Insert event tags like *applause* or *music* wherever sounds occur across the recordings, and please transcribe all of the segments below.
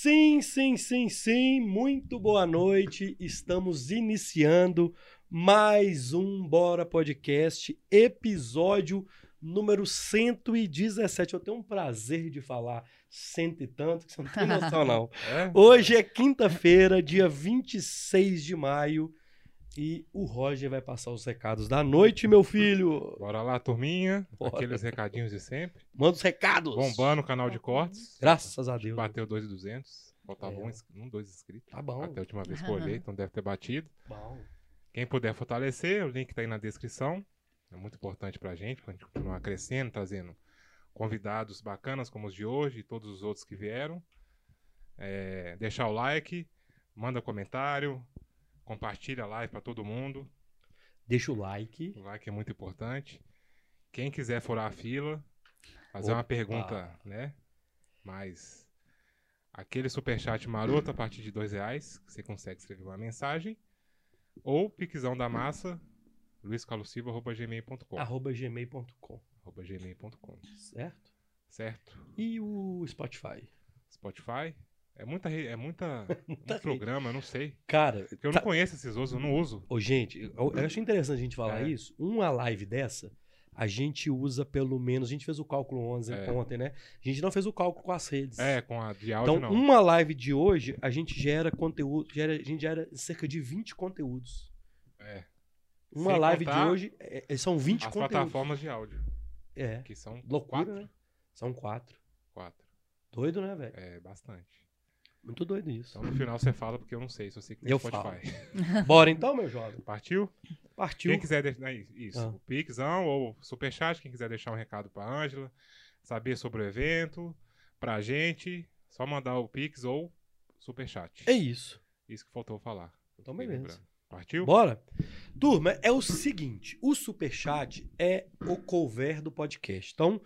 Sim, sim, sim, sim. Muito boa noite. Estamos iniciando mais um Bora Podcast, episódio número 117. Eu tenho um prazer de falar cento e tanto, que você não tem noção, não. *laughs* É? Hoje é quinta-feira, dia 26 de maio, e o Roger vai passar os recados da noite, meu filho. Bora lá, turminha. Bora. Aqueles recadinhos de sempre. Manda os recados. Bombando o canal de cortes. Graças a Deus. Bateu 2,200. Faltava É. um, um, dois inscritos. Tá bom. Até a última vez que eu olhei, então deve ter batido. Bom. Quem puder fortalecer, o link tá aí na descrição. É muito importante pra gente, pra gente continuar crescendo, trazendo convidados bacanas como os de hoje e todos os outros que vieram. É, deixar o like, manda comentário, compartilha a live pra todo mundo. Deixa o like. O like é muito importante. Quem quiser furar a fila, fazer uma Opa. pergunta, né? Mas aquele superchat maroto a partir de dois reais, que você consegue escrever uma mensagem. Ou piquezão da massa, luiscarlosilva.gmail.com Arroba gmail.com. arroba gmail.com, Certo? certo? E o Spotify? Spotify. É muita, é muita, *laughs* Muita rede. programa, eu não sei. Cara, Porque eu tá- não conheço esses outros, eu não uso. Ô, gente, eu, eu acho interessante a gente falar É. isso. Uma live dessa, a gente usa pelo menos. A gente fez o cálculo ontem, É. ontem, né? A gente não fez o cálculo com as redes. É, com a de áudio Então, não. uma live de hoje, a gente gera conteúdo. Gera, a gente gera cerca de 20 conteúdos. É. Uma Sem live de hoje é- é- são 20 As conteúdos. plataformas de áudio, É. que são Loucura, quatro. né? São quatro. Quatro. Doido, né, velho? É, bastante. Muito doido isso. Então no final você fala porque eu não sei se você que tem Eu Spotify. *laughs* Bora então, meu jovem. Partiu? Partiu. Quem quiser deixar isso, Ah. o Pixão ou Superchat, quem quiser deixar um recado pra Ângela, saber sobre o evento, pra gente, só mandar o Pix ou Superchat. É isso. Isso que faltou falar. Então, beleza. lembrando. Partiu? Bora? Turma, é o seguinte: o Superchat é o cover do podcast. Então,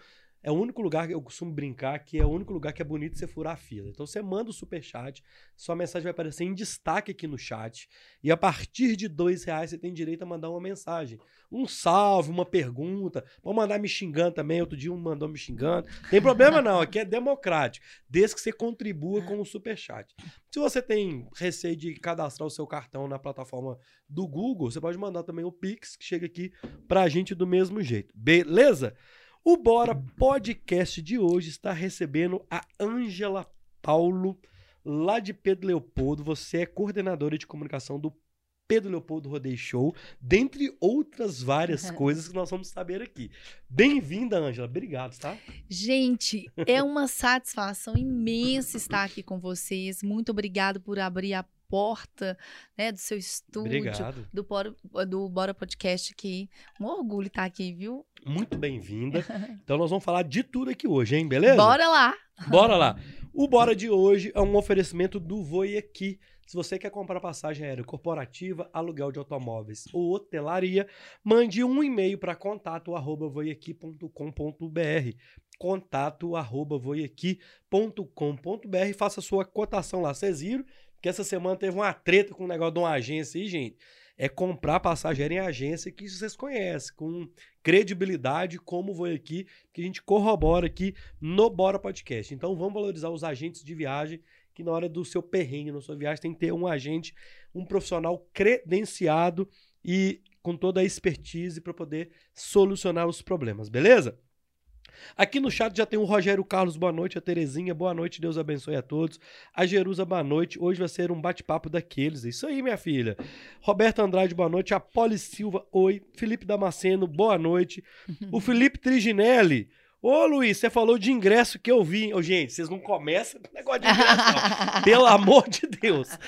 é o único lugar que eu costumo brincar que é o único lugar que é bonito você furar a fila. Então, você manda o Superchat, sua mensagem vai aparecer em destaque aqui no chat. E a partir de dois reais você tem direito a mandar uma mensagem. Um salve, uma pergunta. Pode mandar me xingando também. Outro dia um mandou me xingando. Tem problema não, aqui é democrático. Desde que você contribua com o Superchat. Se você tem receio de cadastrar o seu cartão na plataforma do Google, você pode mandar também o Pix, que chega aqui pra gente do mesmo jeito. Beleza? O Bora Podcast de hoje está recebendo a Ângela Paulo, lá de Pedro Leopoldo. Você é coordenadora de comunicação do Pedro Leopoldo Rodeio Show, dentre outras várias *laughs* coisas que nós vamos saber aqui. Bem-vinda, Ângela. Obrigado, tá? Gente, é uma satisfação imensa estar aqui com vocês. Muito obrigado por abrir a porta né, do seu estúdio, Obrigado. do Bora, do Bora Podcast aqui. Um orgulho estar aqui, viu? Muito bem-vinda. *laughs* Então nós vamos falar de tudo aqui hoje, hein? Beleza? Bora lá! Bora lá. O Bora de hoje é um oferecimento do Voi Aqui. Se você quer comprar passagem aérea corporativa, aluguel de automóveis ou hotelaria, mande um e-mail para contato arroba voiaqui.com.br contato arroba voiaqui.com.br faça sua cotação lá. Vocês viram que essa semana teve uma treta com o negócio de uma agência aí, gente. É comprar passagem aérea em agência que vocês conhecem, com credibilidade, como o Voi Aqui, que a gente corrobora aqui no Bora Podcast. Então vamos valorizar os agentes de viagem, que na hora do seu perrengue, na sua viagem, tem que ter um agente, um profissional credenciado e com toda a expertise para poder solucionar os problemas, beleza? Aqui no chat já tem o Rogério Carlos, boa noite, a Terezinha, boa noite, Deus abençoe a todos. A Jerusa, boa noite. Hoje vai ser um bate-papo daqueles. É Isso aí, minha filha. Roberto Andrade, boa noite. A Poli Silva, oi. Felipe Damasceno, boa noite. O *laughs* Felipe Triginelli. Ô, Luiz, você falou de ingresso que eu vi. Ô, gente, vocês não começam com negócio de ingresso, não. *laughs* Pelo amor de Deus.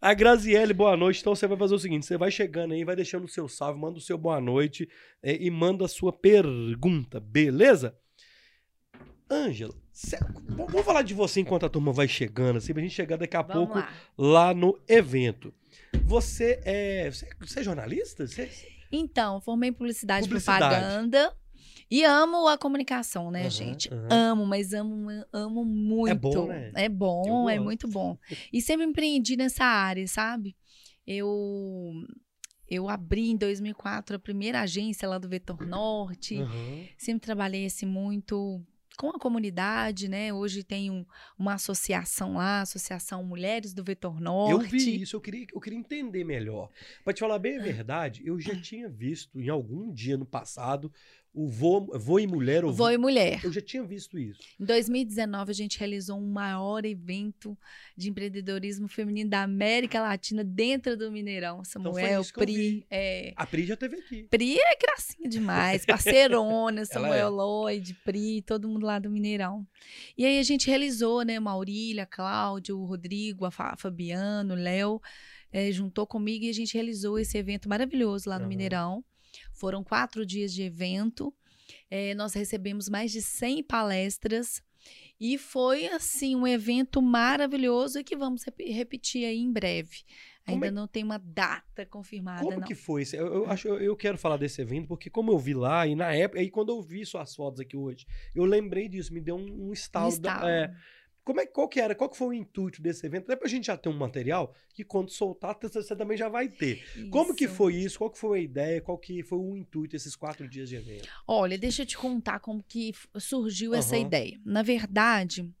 A Graziele, boa noite. Então você vai fazer o seguinte: você vai chegando aí, vai deixando o seu salve, manda o seu boa noite eh, e manda a sua pergunta, beleza? Ângela, vamos falar de você enquanto a turma vai chegando, assim, pra gente chegar daqui a Vamos pouco lá. lá no evento. Você é. Você, você é jornalista? Você- Então, formei em publicidade, e Publicidade. propaganda. E amo a comunicação, né, Aham, gente? aham. Amo, mas amo, amo muito. bom, né? É bom, é muito bom. E sempre empreendi nessa área, sabe? Eu eu abri em 2004 a primeira agência lá do Vetor Norte. Aham. Sempre trabalhei assim muito com a comunidade, né? Hoje tem um, uma associação lá, Associação Mulheres do Vetor Norte. Eu vi isso, eu queria, eu queria entender melhor. Pra te falar bem a verdade, eu já tinha visto em algum dia no passado o Vô, vô e Mulher. o Vô e Mulher. Eu já tinha visto isso. Em 2019, a gente realizou um maior evento de empreendedorismo feminino da América Latina dentro do Mineirão. Samuel, isso que eu Pri. É, A Pri já teve aqui. Pri é gracinha demais, parceirona, *laughs* Ela é. Samuel Lloyd, Pri, todo mundo lá do Mineirão. E aí a gente realizou, né, Maurília, Cláudio, Rodrigo, a Fa- Fabiano, Léo, eh, juntou comigo e a gente realizou esse evento maravilhoso lá no Aham. Mineirão. Foram quatro dias de evento, eh, nós recebemos mais de 100 palestras e foi, assim, um evento maravilhoso e que vamos rep- repetir aí em breve. Como Ainda é- não tem uma data confirmada, Como não. que foi? Eu, eu acho, eu, eu quero falar desse evento porque como eu vi lá e na época, aí quando eu vi suas fotos aqui hoje, eu lembrei disso, me deu um, um estalo. Um da- estalo. é, como é, qual que era? Qual que foi o intuito desse evento? Até pra gente já ter um material que quando soltar, você também já vai ter. Como que Isso. foi isso? Qual que foi a ideia? Qual que foi o intuito desses quatro dias de evento? Olha, deixa eu te contar como que surgiu essa Aham. ideia. Na verdade,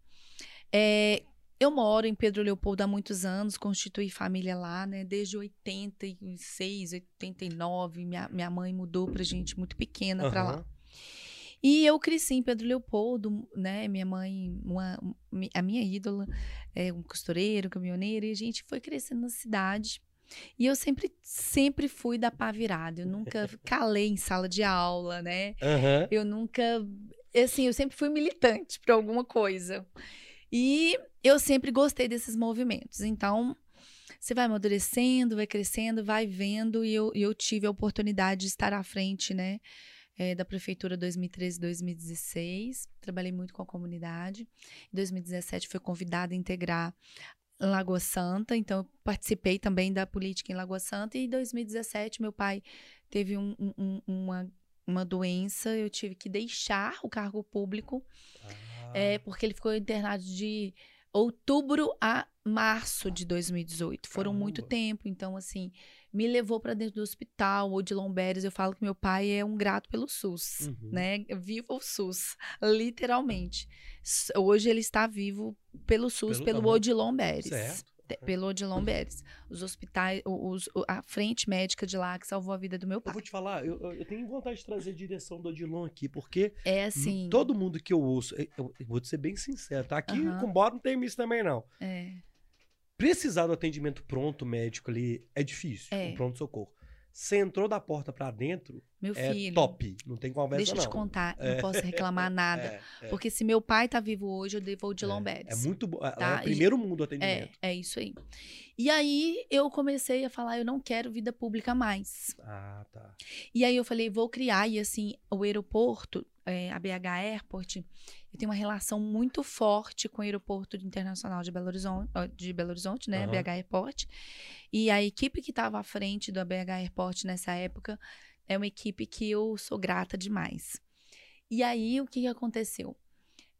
é, eu moro em Pedro Leopoldo há muitos anos, constituí família lá, né? Desde 86, 89, minha, minha mãe mudou pra gente muito pequena pra lá. E eu cresci em Pedro Leopoldo, né? Minha mãe, uma- a minha ídola, é um costureiro, caminhoneiro, e a gente foi crescendo na cidade. E eu sempre, sempre fui da pá virada. Eu nunca *laughs* calei em sala de aula, né? Aham. Eu nunca. Assim, eu sempre fui militante para alguma coisa. E eu sempre gostei desses movimentos. Então, você vai amadurecendo, vai crescendo, vai vendo. E eu, e eu tive a oportunidade de estar à frente, né? Eh, da prefeitura 2013 2016. Trabalhei muito com a comunidade. Em 2017, fui convidada a integrar Lagoa Santa, então eu participei também da política em Lagoa Santa. E em 2017, meu pai teve um- um- um- uma uma doença, eu tive que deixar o cargo público, Ah. é, porque ele ficou internado de outubro a março de 2018. Foram muito Caramba. tempo, então assim, me levou para dentro do hospital, ou de Lomberes, eu falo que meu pai é um grato pelo SUS, Uhum. né? Viva o SUS, literalmente. Hoje ele está vivo pelo SUS, Pelo- pelo. Odilon Beres. Certo. Pelo Odilon Beres. Os hospitais, os- a frente médica de lá que salvou a vida do meu Eu pai. vou te falar, eu, eu- eu tenho vontade de trazer a direção do Odilon aqui, porque É assim. todo mundo que eu ouço, eu, eu vou te ser bem sincero, tá? Aqui Aham. com bora não tem isso também, não. É. Precisar do atendimento pronto médico ali é difícil, É. um pronto-socorro. Você entrou da porta pra dentro, Meu é filho. top. Não tem conversa, Deixa eu te contar, É. não posso reclamar *laughs* nada. É, é, Porque se meu pai tá vivo hoje, eu devo de é. Lomberes. É muito bom. É Tá? o primeiro mundo o É, atendimento. é isso aí. E aí eu comecei a falar, eu não quero vida pública mais. Ah, tá. E aí eu falei, vou criar. E assim, o aeroporto, é, a BH Airport, eu tenho uma relação muito forte com o aeroporto internacional de Belo Horizonte, de Belo Horizonte, né? Aham. BH Airport. E a equipe que estava à frente do BH Airport nessa época é uma equipe que eu sou grata demais. E aí, o que, aconteceu?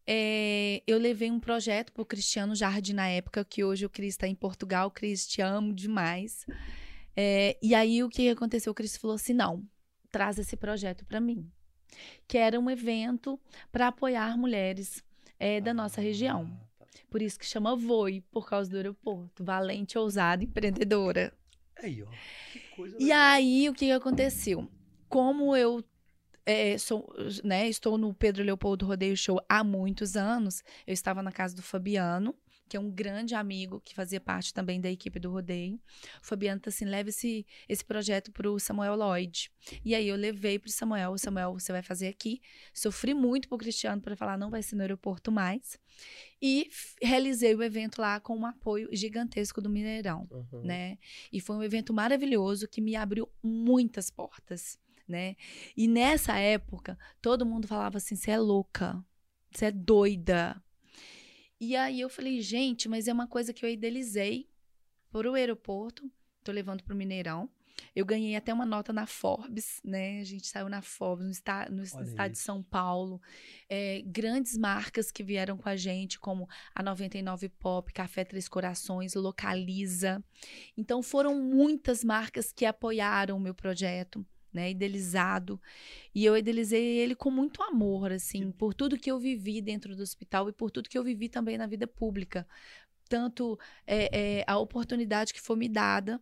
É, eu levei um projeto para o Cristiano Jardim na época, que hoje o Cris está em Portugal. Cris, te amo demais. É, e aí, o que que aconteceu? O Cris falou assim: não, traz esse projeto para mim. Que era um evento para apoiar mulheres é, da nossa região. Ah, tá. Por isso que chama VOI, por causa do aeroporto. Valente, ousada, empreendedora. Aí, ó. E legal. aí, o que que aconteceu? Como eu é, sou, né, estou no Pedro Leopoldo Rodeio Show há muitos anos, eu estava na casa do Fabiano, que é um grande amigo que fazia parte também da equipe do rodeio. O Fabiano tá assim, leva esse, esse projeto para o Samuel Lloyd. E aí eu levei para o Samuel, o Samuel, você vai fazer aqui. Sofri muito pro Cristiano para falar, não vai ser no aeroporto mais. E realizei o evento lá com um apoio gigantesco do Mineirão Aham. né? E foi um evento maravilhoso que me abriu muitas portas, né? E nessa época, todo mundo falava assim: você é louca, você é doida. E aí eu falei, gente, mas é uma coisa que eu idealizei para o aeroporto, tô levando para o Mineirão. Eu ganhei até uma nota na Forbes, né? A gente saiu na Forbes, no, esta- no estado de. São Paulo. É, grandes marcas que vieram com a gente, como a 99 Pop, Café Três Corações, Localiza. Então foram muitas marcas que apoiaram o meu projeto, né, idealizado. E eu idealizei ele com muito amor, assim, por tudo que eu vivi dentro do hospital e por tudo que eu vivi também na vida pública. Tanto é, é, a oportunidade que foi me dada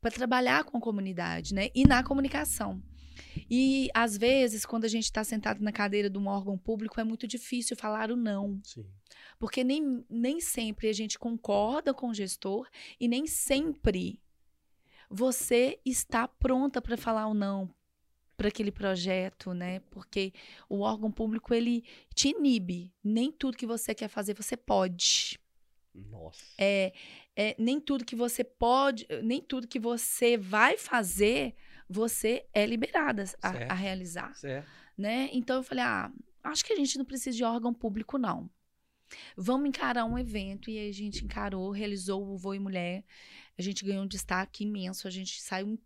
para trabalhar com a comunidade, né, e na comunicação. E às vezes, quando a gente está sentado na cadeira de um órgão público, é muito difícil falar o não. Sim. Porque nem, nem sempre a gente concorda com o gestor e nem sempre você está pronta para falar o não para aquele projeto, né? Porque o órgão público ele te inibe. Nem tudo que você quer fazer você pode. Nossa. É, é nem tudo que você pode, nem tudo que você vai fazer você é liberada a, a realizar, Certo. né? Então eu falei, ah, acho que a gente não precisa de órgão público não. Vamos encarar um evento e aí a gente encarou, realizou o Voo e Mulher. A gente ganhou um destaque imenso, a gente saiu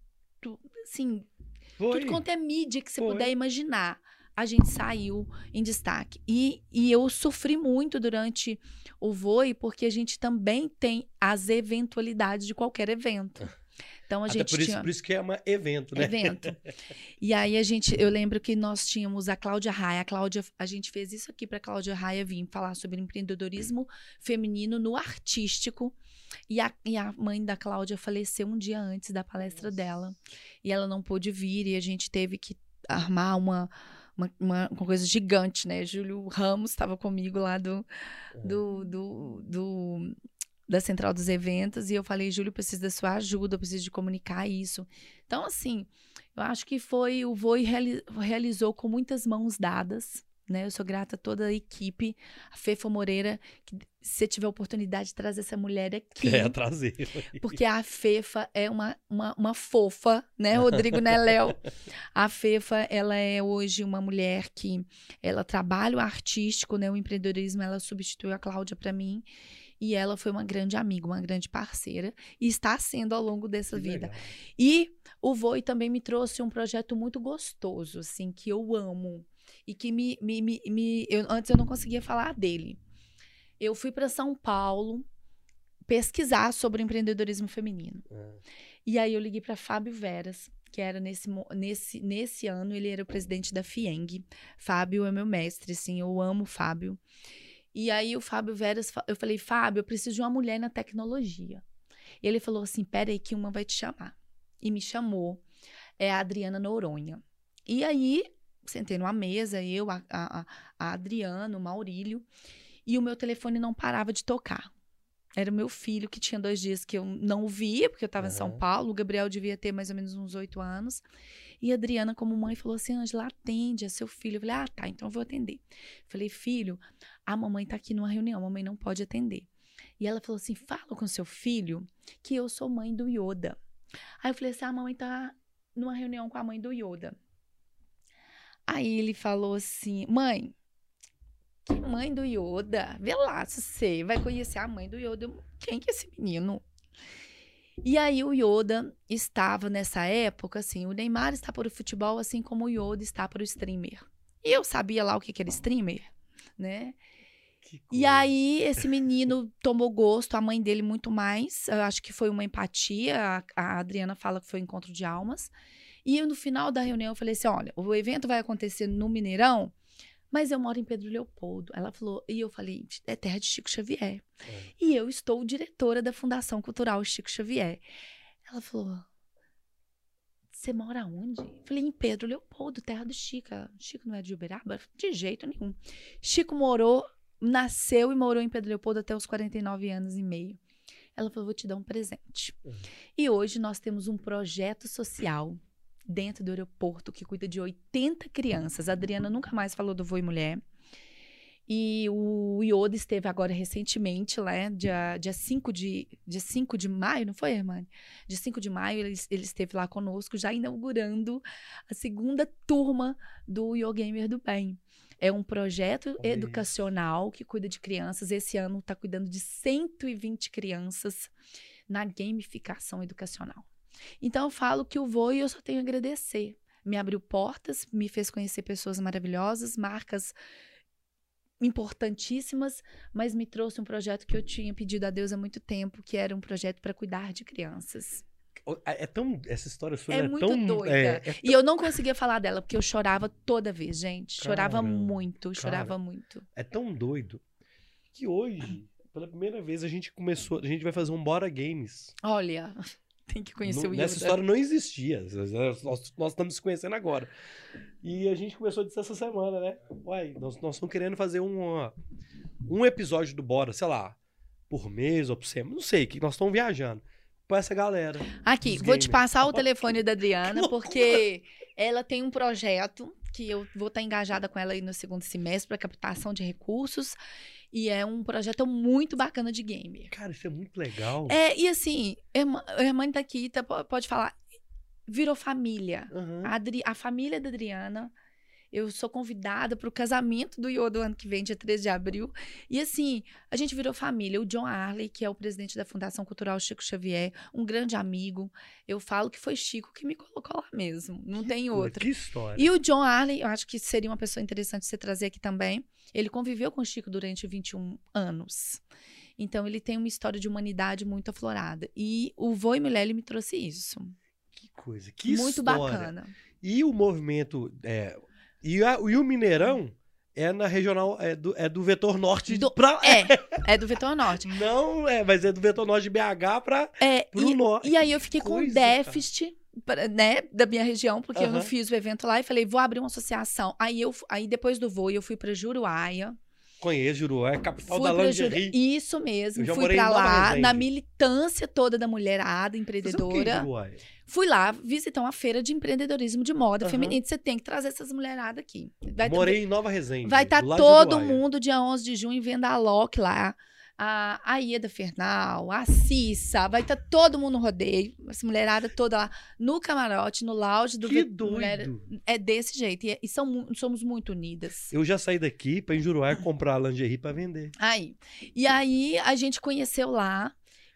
assim, Foi. tudo quanto é mídia que você Foi. puder imaginar. A gente saiu em destaque. E, e eu sofri muito durante o Voe, porque a gente também tem as eventualidades de qualquer evento. *laughs* Então a Até gente por isso, tinha por isso que é um evento, né? evento. *laughs* E aí a gente, eu lembro que nós tínhamos a Cláudia Raia, a Cláudia, a gente fez isso aqui para Cláudia Raia vir falar sobre empreendedorismo feminino no artístico. E a, e a mãe da Cláudia faleceu um dia antes da palestra Nossa. dela. E ela não pôde vir e a gente teve que armar uma uma, uma, uma coisa gigante, né? Júlio Ramos estava comigo lá do, do, do, do- da central dos eventos e eu falei, Júlio, preciso da sua ajuda, eu preciso de comunicar isso. Então, assim, eu acho que foi o Voi reali- realizou com muitas mãos dadas, né? Eu sou grata a toda a equipe, a Fefa Moreira, que se você tiver a oportunidade de trazer essa mulher aqui, É, trazer. porque a Fefa é uma, uma, uma fofa, né, *laughs* Rodrigo, né, Léo? A Fefa, ela é hoje uma mulher que ela trabalha o artístico, né, o empreendedorismo, ela substituiu a Cláudia para mim. E ela foi uma grande amiga, uma grande parceira, e está sendo ao longo dessa Que vida. legal. E o Voi também me trouxe um projeto muito gostoso, assim, que eu amo. E que me. me, me, me- eu- antes eu não conseguia falar dele. Eu fui para São Paulo pesquisar sobre o empreendedorismo feminino. Ah, E aí eu liguei para Fábio Veras, que era nesse, nesse, nesse ano, ele era o presidente da FIENG. Fábio é meu mestre, assim, eu amo o Fábio. E aí o Fábio Veras, eu falei, Fábio, eu preciso de uma mulher na tecnologia. E ele falou assim, pera aí que uma vai te chamar. E me chamou, é a Adriana Noronha. E aí, sentei numa mesa, eu, a, a, a- a Adriana, o Maurílio, e o meu telefone não parava de tocar. Era o meu filho, que tinha dois dias que eu não o via, porque eu estava em São. Paulo. O Gabriel devia ter mais ou menos uns oito anos. E a Adriana, como mãe, falou assim: Angela, atende, é seu filho. Eu falei: ah, tá, então eu vou atender. Falei: filho, a mamãe tá aqui numa reunião, a mamãe não pode atender. E ela falou assim: fala com seu filho que eu sou mãe do Yoda. Aí eu falei assim: a mamãe tá numa reunião com a mãe do Yoda. Aí ele falou assim: mãe, que mãe do Yoda? Vê lá se você vai conhecer a mãe do Yoda. Quem que é esse menino? E aí o Yoda estava nessa época, assim, o Neymar está para o futebol, assim como o Yoda está para o streamer. E eu sabia lá o que que era streamer, né? E aí, esse menino tomou gosto, a mãe dele muito mais. Eu acho que foi uma empatia. A, a Adriana fala que foi um encontro de almas. E eu, no final da reunião, eu falei assim: olha, o evento vai acontecer no Mineirão, mas eu moro em Pedro Leopoldo. Ela falou, e eu falei: é terra de Chico Xavier. É. E eu estou diretora da Fundação Cultural Chico Xavier. Ela falou: você mora onde? Eu falei, em Pedro Leopoldo, terra do Chico. Chico não é de Uberaba? De jeito nenhum. Chico morou, nasceu e morou em Pedro Leopoldo até os 49 anos e meio. Ela falou, vou te dar um presente. Uhum. E hoje nós temos um projeto social dentro do aeroporto que cuida de 80 crianças. A Adriana nunca mais falou do Voi Mulher. E o Yoda esteve agora recentemente, lá, dia, dia, 5 de, dia 5 de maio, não foi, Hermane? Dia 5 de maio, ele, ele esteve lá conosco, já inaugurando a segunda turma do Yo Gamer do Bem. É um projeto educacional que cuida de crianças. Esse ano está cuidando de 120 crianças na gamificação educacional. Então, eu falo que o Voi eu só tenho a agradecer. Me abriu portas, me fez conhecer pessoas maravilhosas, marcas importantíssimas, mas me trouxe um projeto que eu tinha pedido a Deus há muito tempo, que era um projeto para cuidar de crianças. É tão. Essa história sua É é, muito tão. doida. É, é E eu não conseguia falar dela, porque eu chorava toda vez, gente. Chorava Caramba, muito, chorava cara. muito. é tão doido que hoje, pela primeira vez, a gente começou. A gente vai fazer um Bora Games. Olha, tem que conhecer Não- o nessa Yoda. história não existia. Nós, nós estamos se conhecendo agora. E a gente começou disso essa semana, né? Uai, nós, nós estamos querendo fazer um, um episódio do Bora, sei lá, por mês ou por semana. Não sei, que nós estamos viajando. Com essa galera. Aqui, vou te passar o telefone da Adriana, *laughs* porque ela tem um projeto que eu vou estar engajada com ela aí no segundo semestre para captação de recursos. E é um projeto muito bacana de gamer. Cara, isso é muito legal. É, e assim, a irmã da Kita po- pode falar, virou família. Aham. A, Adri- a família da Adriana. Eu sou convidada para o casamento do do ano que vem, dia 13 de abril. E assim, a gente virou família. O John Arley, que é o presidente da Fundação Cultural Chico Xavier, um grande amigo. Eu falo que foi Chico que me colocou lá mesmo. Não tem Pô, outro. Que história. E o John Arley, eu acho que seria uma pessoa interessante você trazer aqui também. Ele conviveu com o Chico durante 21 anos. Então, ele tem uma história de humanidade muito aflorada. E o Vô e Milele me trouxe isso. Que coisa. Que muito história. bacana. E o movimento. É, e, a- e o Mineirão é na regional. É do, é do vetor norte Do- pra. É, *laughs* é do Vetor Norte. Não, é, mas é do vetor norte de BH pra, É, pro e, norte. e aí eu fiquei com coisa, cara. déficit, pra- né, da minha região, porque eu não fiz o evento lá e falei, vou abrir uma associação. Aí eu, aí depois do voo, eu fui pra Juruáia. Conheço, Juruá, é capital fui da pra Juru... lingerie. Isso mesmo, fui pra lá, na militância toda da mulherada Você o que é empreendedora. Fui lá visitar uma feira de empreendedorismo de moda Aham. feminino. Você tem que trazer essas mulheradas aqui. Vai ter- Morei em Nova Resende. Vai estar de todo mundo dia 11 de junho vendo a Loki lá. A, a Ieda Fernal, a Cissa, vai estar todo mundo no rodeio, essa mulherada toda lá no camarote, no lounge do Que Ve- mulher- doido. É desse jeito. E, e são, somos muito unidas. Eu já saí daqui em Juruá comprar lingerie pra vender. Aí. E aí a gente conheceu lá.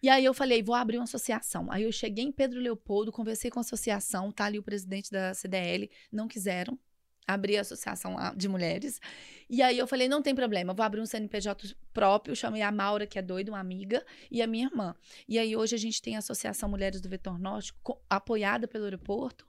E aí eu falei, vou abrir uma associação. Aí eu cheguei em Pedro Leopoldo, conversei com a associação, tá ali o presidente da CDL, não quiseram abrir a associação de mulheres. E aí eu falei, não tem problema, vou abrir um CNPJ próprio, chamei a Maura, que é doida, uma amiga, e a minha irmã. E aí hoje a gente tem a Associação Mulheres do Vetor Norte, apoiada pelo aeroporto.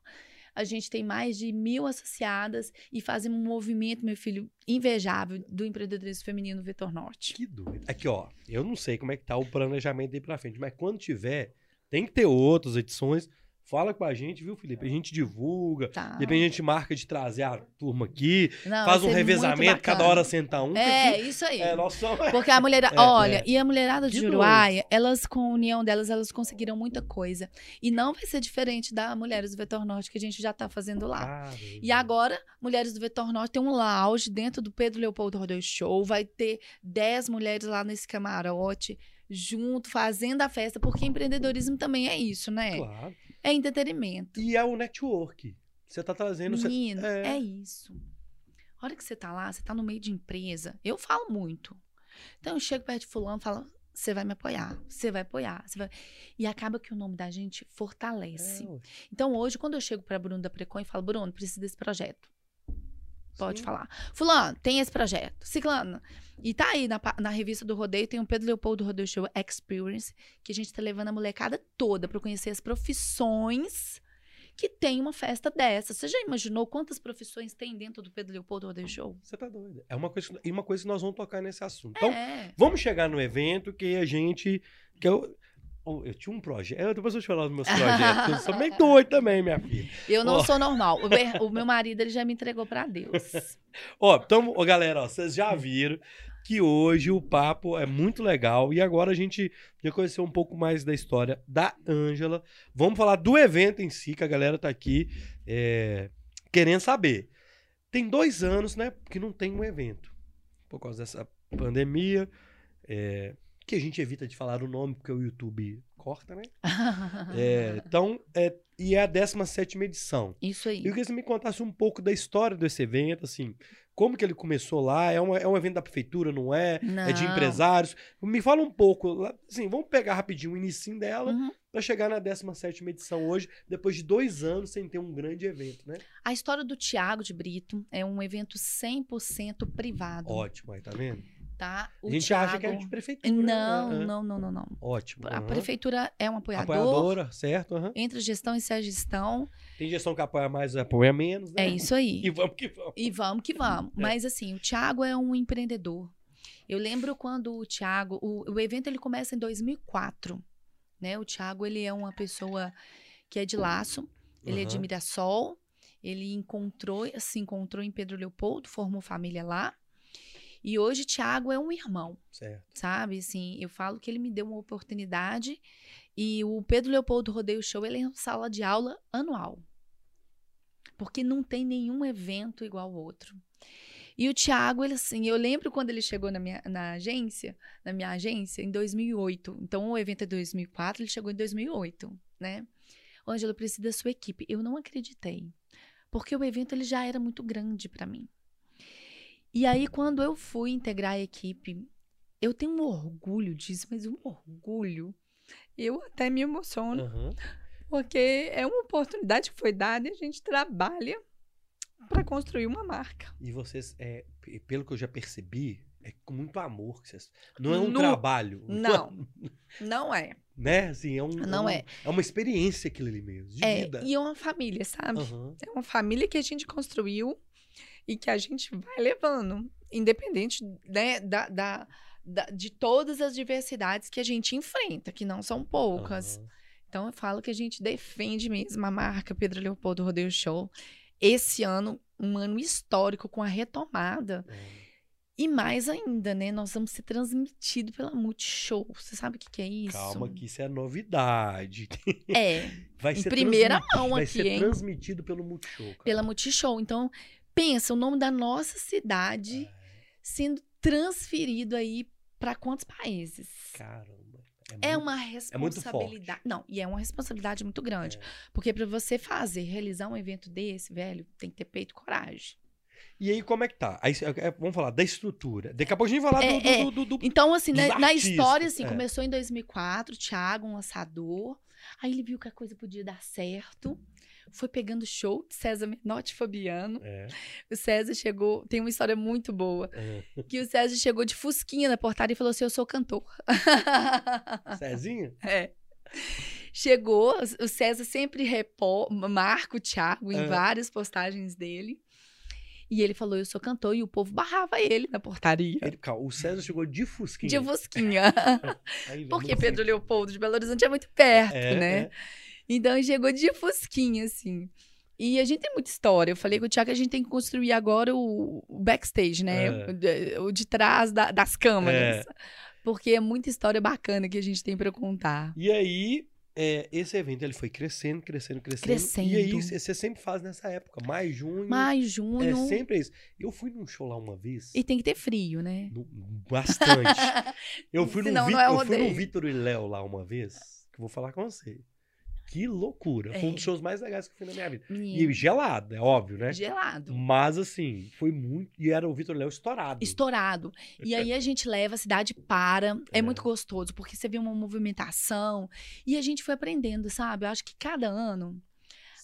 A gente tem mais de mil associadas e fazemos um movimento, meu filho, invejável do empreendedorismo feminino no Vetor Norte. Que doido. Aqui, ó. Eu não sei como é que tá o planejamento daí pra frente, mas quando tiver, tem que ter outras edições. Fala com a gente, viu, Felipe? A gente divulga. Tá. Depois a gente marca de trazer a turma aqui. Não, faz um muito revezamento, cada hora senta um. É, isso aí. É, nós somos. Porque a mulherada, *laughs* É, olha, é. e a mulherada de Que Juruáia, elas, com a união delas, elas conseguiram muita coisa. E não vai ser diferente da Mulheres do Vetor Norte, que a gente já tá fazendo lá. Caramba. E agora, Mulheres do Vetor Norte tem um lounge dentro do Pedro Leopoldo Rodeo Show. Vai ter 10 mulheres lá nesse camarote, junto, fazendo a festa, porque empreendedorismo também é isso, né? Claro. É entretenimento. E é o network. Você tá trazendo. você- Menino, é. é. isso. A hora que você tá lá, você tá no meio de empresa. Eu falo muito. Então eu chego perto de fulano e falo, você vai me apoiar, você vai apoiar, você vai... E acaba que o nome da gente fortalece. É. Então hoje, quando eu chego pra Bruno da Precon e falo, Bruno, preciso desse projeto. Pode Sim. falar. Fulano, tem esse projeto. Ciclano. E tá aí na, na revista do Rodeio, tem o Pedro Leopoldo Rodeio Show Experience, que a gente tá levando a molecada toda pra conhecer as profissões que tem uma festa dessa. Você já imaginou quantas profissões tem dentro do Pedro Leopoldo Rodeio Show? Você tá doido. É uma coisa, e uma coisa que nós vamos tocar nesse assunto. Então, é. vamos chegar no evento que a gente. Que eu, oh, eu tinha um projeto. Eu depois eu te falar dos meus projetos. Eu sou meio doido também, minha filha. Eu não sou normal. O, meu- o meu marido ele já me entregou pra Deus. *laughs* Ó, então, ó, galera, ó, vocês já viram que hoje o papo é muito legal e agora a gente já conheceu um pouco mais da história da Ângela. Vamos falar do evento em si, que a galera tá aqui é, querendo saber. Tem dois anos, né, que não tem um evento. Por causa dessa pandemia, é, que a gente evita de falar o nome, porque o YouTube corta, né? *laughs* É, então, é, e é a 17 edição. Isso aí. Eu queria que você me contasse um pouco da história desse evento, assim, como que ele começou lá, é, uma- é um evento da prefeitura, não é? É de Não. empresários. Me fala um pouco, assim, vamos pegar rapidinho o início dela Uhum. pra chegar na 17ª edição hoje, depois de dois anos sem ter um grande evento, né? A história do Tiago de Brito é um evento 100% privado. Ótimo, aí tá vendo? Tá? O a gente Thiago... acha que é de prefeitura. Não, né? não, não, não, não. Ótimo. A aham. prefeitura é um apoiador. Apoiadora, certo? aham. Entre gestão e a gestão. Tem gestão que apoia mais, apoia menos, né? É isso aí. *laughs* E vamos que vamos. E vamos que vamos. É. Mas assim, o Thiago é um empreendedor. Eu lembro quando o Thiago, o, o evento ele começa em 2004, né? O Thiago ele é uma pessoa que é de laço, ele é de. Mirassol, ele encontrou, se encontrou em Pedro Leopoldo, formou família lá. E hoje Thiago é um irmão, Certo. sabe? Assim, eu falo que ele me deu uma oportunidade e o Pedro Leopoldo Rodeio Show ele é uma sala de aula anual. Porque não tem nenhum evento igual ao outro. E o Thiago, ele assim, eu lembro quando ele chegou na minha na agência, na minha agência em 2008. Então o evento é 2004, ele chegou em 2008, né? Ângelo, eu preciso da sua equipe. Eu não acreditei. Porque o evento ele já era muito grande para mim. E aí quando eu fui integrar a equipe, eu tenho um orgulho disso, mas um orgulho. Eu até me emociono, Aham. porque é uma oportunidade que foi dada e a gente trabalha para construir uma marca. E vocês, é, pelo que eu já percebi, é com muito amor que vocês. Não é um No- trabalho. *laughs* Não. Não é. Né? Assim, é um, Não um- é. É uma experiência aquilo ali mesmo. É, vida. e é uma família, sabe? Aham. É uma família que a gente construiu e que a gente vai levando, independente né, da, da- da- de todas as diversidades que a gente enfrenta, que não são poucas. aham. Então eu falo que a gente defende mesmo a marca Pedro Leopoldo Rodeio Show. Esse ano, um ano histórico com a retomada. É. E mais ainda, né? Nós vamos ser transmitidos pela Multishow. Você sabe o que, que é isso? Calma que isso é novidade. É, *laughs* Vai Em ser primeira transmitido- mão vai aqui, ser hein? transmitido pelo Multishow. Cara. pela Multishow. Então, pensa, o nome da nossa cidade É, sendo transferido aí para quantos países? Caramba. É muito- uma muito responsabilidade. Não, e é uma responsabilidade muito grande. é. Porque para você fazer, realizar um evento desse, velho, tem que ter peito e coragem. E aí, como é que tá? Aí, é, vamos falar da estrutura. Daqui a pouco a gente vai falar É, do, é. do, do- do- Então, assim, na, na história, assim, é. começou em 2004, o Thiago, um lançador. Aí ele viu que a coisa podia dar certo. Foi pegando show de César Menotti Fabiano. É, O César chegou, tem uma história muito boa, é. *laughs* que o César chegou de fusquinha na portaria e falou assim, eu sou cantor. *laughs* Cezinha? É. Chegou, o César sempre repo, marca o Thiago em É. várias postagens dele. E ele falou, eu sou cantor, e o povo barrava ele na portaria. Ele- calma, o César chegou de Fusquinha. De Fusquinha. *laughs* Porque Pedro. Leopoldo de Belo Horizonte é muito perto, É, né? é. Então ele chegou de Fusquinha, assim. E a gente tem muita história. Eu falei com o Thiago que a gente tem que construir agora o, o backstage, né? É. O, de, o de trás da- das câmeras. Porque é muita história bacana que a gente tem pra contar. E aí, é, esse evento ele foi crescendo, crescendo, crescendo. Crescendo. E aí, você sempre faz nessa época, maio, junho. Maio, É junho. sempre isso. Eu fui num show lá uma vez. E tem que ter frio, né? no- bastante. *laughs* Eu fui, no Senão Vi- não é eu fui no rodeio. Vitor e Léo lá uma vez, que eu vou falar com você. Que loucura. Foi um É. dos shows mais legais que eu fui na minha vida. E gelado, é óbvio, né? gelado. Mas assim, foi muito. E era o Vitor Léo estourado. Estourado. E aí a gente leva, a cidade para. É, É. muito gostoso, porque você vê uma movimentação. E a gente foi aprendendo, sabe? Eu acho que cada ano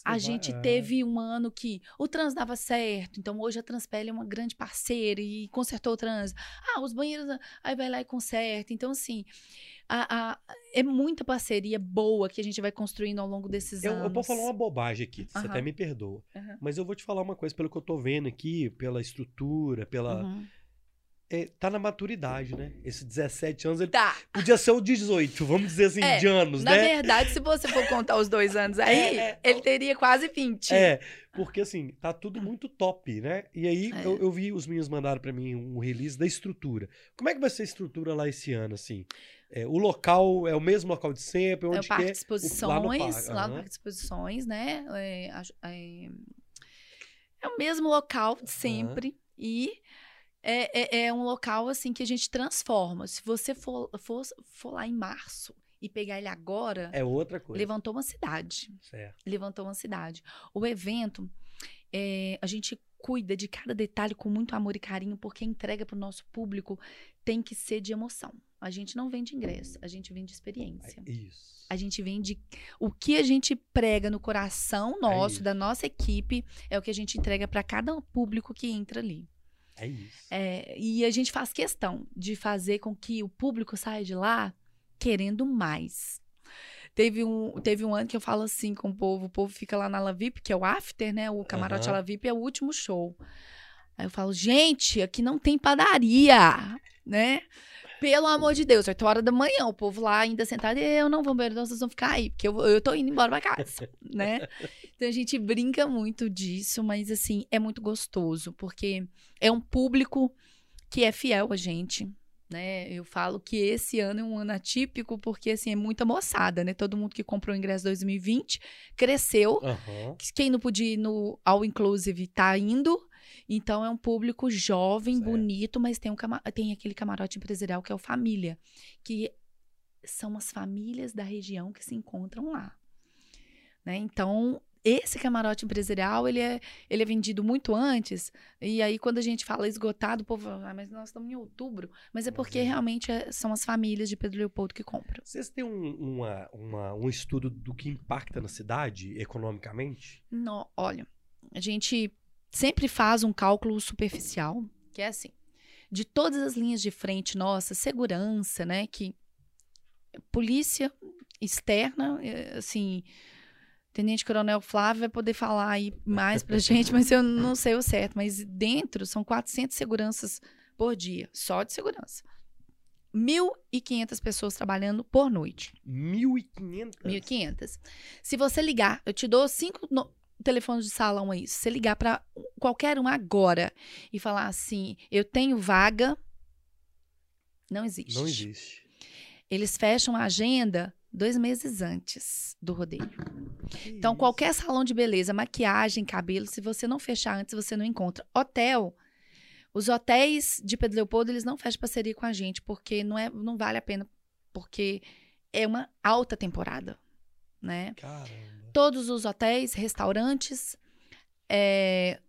A gente é. teve um ano que o trans dava certo, então hoje a Transpele é uma grande parceira e consertou o trans. Ah, os banheiros, aí vai lá e conserta. Então, assim, a- a- é muita parceria boa que a gente vai construindo ao longo desses Eu, anos. eu vou falar uma bobagem aqui, você Aham. até me perdoa. Aham. Mas eu vou te falar uma coisa, pelo que eu tô vendo aqui, pela estrutura, pela. Uhum. É, tá na maturidade, né? Esse 17 anos, ele Tá. podia ser o 18, vamos dizer assim, É, de anos, Na né? verdade, se você for contar os dois anos *laughs* aí, É, é. ele teria quase 20. É, porque assim, tá tudo muito top, né? E aí É. eu, eu vi os meninos mandaram pra mim um release da estrutura. Como é que vai ser a estrutura lá esse ano, assim? É, o local é o mesmo local de sempre? É Onde o Parque que de é? Exposições, lá no parque. Parque de Exposições, né? É, é- é o mesmo local de sempre e é, é, é um local assim que a gente transforma. Se você for, for, for lá em março e pegar ele agora, É outra coisa. levantou uma cidade. Certo. Levantou uma cidade. O evento, é, a gente cuida de cada detalhe com muito amor e carinho, porque a entrega para o nosso público tem que ser de emoção. A gente não vende ingresso, a gente vende experiência. Isso. A gente vende o que a gente prega no coração nosso, isso. da nossa equipe, é o que a gente entrega para cada público que entra ali. É isso. É, e a gente faz questão de fazer com que o público saia de lá querendo mais. Teve um, teve um ano que eu falo assim com o povo, o povo fica lá na La VIP, que é o after, né? O camarote Aham. La VIP é o último show. Aí eu falo, gente, aqui não tem padaria, né? Pelo amor de Deus, 8 horas da manhã, o povo lá ainda sentado, eu não vou não, vocês vão ficar aí, porque eu, eu tô indo embora pra casa, *laughs* né? Então a gente brinca muito disso, mas assim, é muito gostoso, porque é um público que é fiel a gente, né? Eu falo que esse ano é um ano atípico, porque assim, é muita moçada, né? Todo mundo que comprou o ingresso 2020 cresceu. Aham. Quem não podia ir no All Inclusive tá indo. Então é um público jovem, Certo. bonito, mas tem, um tem aquele camarote empresarial que é o Família, que são as famílias da região que se encontram lá. Né? Então, esse camarote empresarial, ele é, ele é vendido muito antes, e aí quando a gente fala esgotado, o povo fala, ah, mas nós estamos em outubro. Mas é porque Uhum. realmente é- são as famílias de Pedro Leopoldo que compram. Vocês têm um, uma- uma- um estudo do que impacta na cidade economicamente? No, olha, a gente sempre faz um cálculo superficial, que é assim, de todas as linhas de frente nossa, segurança, né, que polícia externa, eh, assim, Tenente Coronel Flávio vai poder falar aí *laughs* mais pra gente, mas eu não sei o certo, mas dentro são 400 seguranças por dia, só de segurança. 1.500 pessoas trabalhando por noite. 1.500? 1.500. Se você ligar, eu te dou cinco no- telefones de salão aí. Se você ligar para qualquer um agora e falar assim, eu tenho vaga, não existe. Não existe. Eles fecham a agenda dois meses antes do rodeio. Então, Que qualquer salão de beleza, maquiagem, cabelo, se você não fechar antes, você não encontra. Hotel. Os hotéis de Pedro Leopoldo, eles não fecham parceria com a gente, porque não, é, não vale a pena, porque é uma alta temporada, né? isso? Caramba. Todos os hotéis, restaurantes, é,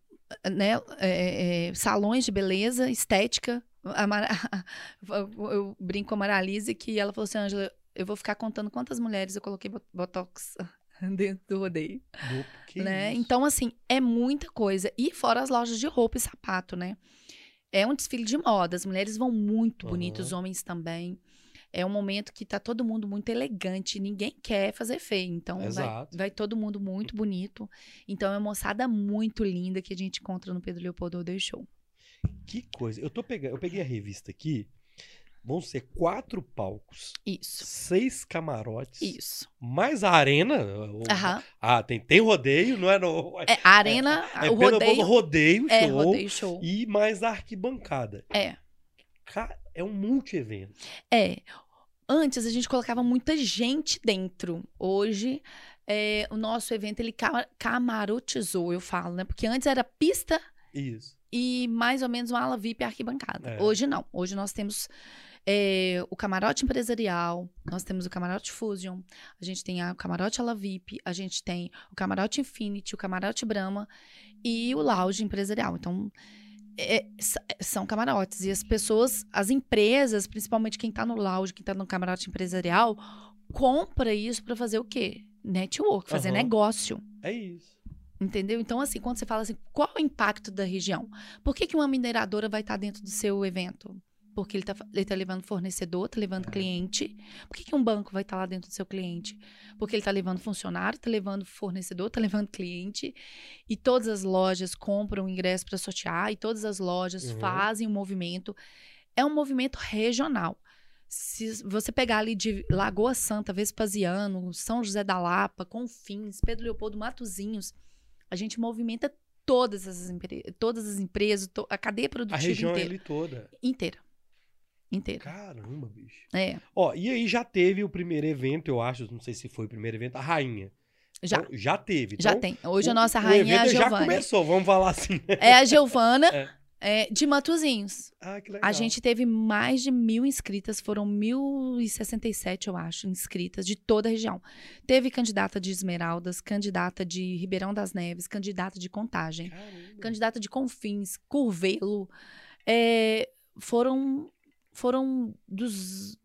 né, é, é, salões de beleza, estética. A Mara- *laughs* eu brinco com a Maralise que ela falou assim, Ângela, eu vou ficar contando quantas mulheres eu coloquei bot- botox *laughs* dentro do rodeio Do- né? isso? Então, assim, é muita coisa. E fora as lojas de roupa e sapato, né? É um desfile de moda. As mulheres vão muito bonitas, os homens também. É um momento que tá todo mundo muito elegante. Ninguém quer fazer feio. Então, vai, vai todo mundo muito bonito. Então, é uma moçada muito linda que a gente encontra no Pedro Leopoldo Rodeio Show. Que coisa. Eu, tô pegando, eu peguei a revista aqui. Vão ser quatro palcos, Isso. seis camarotes, Isso. mais a arena. o- Aham. Ah, tem, tem rodeio, não é? No, É, a arena, é o pelo rodeio. rodeio, É, show, rodeio show. e mais a arquibancada. É. É um multi-evento. É. Antes a gente colocava muita gente dentro. Hoje é, o nosso evento ele cama- camarotizou, eu falo, né? Porque antes era pista Isso. e mais ou menos uma ala VIP arquibancada. É. Hoje não. Hoje nós temos é, o camarote empresarial, nós temos o camarote Fusion, a gente tem a- o camarote ala VIP, a gente tem o camarote Infinity, o camarote Brahma e o lounge empresarial. Então é, s- são camarotes. E as pessoas, as empresas, principalmente quem tá no lounge, quem tá no camarote empresarial, compra isso para fazer o quê? Network, fazer Aham. negócio. É isso. Entendeu? Então, assim, quando você fala assim, qual é o impacto da região? Por que, que uma mineradora vai estar dentro do seu evento? Porque ele está ele tá levando fornecedor, está levando É. cliente. Por que, que um banco vai estar lá dentro do seu cliente? Porque ele está levando funcionário, está levando fornecedor, está levando cliente. E todas as lojas compram ingresso para sortear, e todas as lojas Uhum. fazem o movimento. É um movimento regional. Se você pegar ali de Lagoa Santa, Vespasiano, São José da Lapa, Confins, Pedro Leopoldo, Matozinhos, a gente movimenta todas as, todas as empresas, to- a cadeia A produtiva região é inteira. toda. Inteira. Inteira. Caramba, bicho. É, Ó, e aí já teve o primeiro evento, eu acho, não sei se foi o primeiro evento, a rainha. já. Então, já teve. já Então, tem. Hoje o- a nossa rainha é a evento já Giovana. começou, vamos falar assim. *laughs* É a Giovana *laughs* É. é, de Matozinhos. Ah, que legal. A gente teve mais de mil inscritas, foram 1.067, eu acho, inscritas de toda a região. Teve candidata de Esmeraldas, candidata de Ribeirão das Neves, candidata de Contagem, Caramba. candidata de Confins, Curvelo. É, foram, foram dos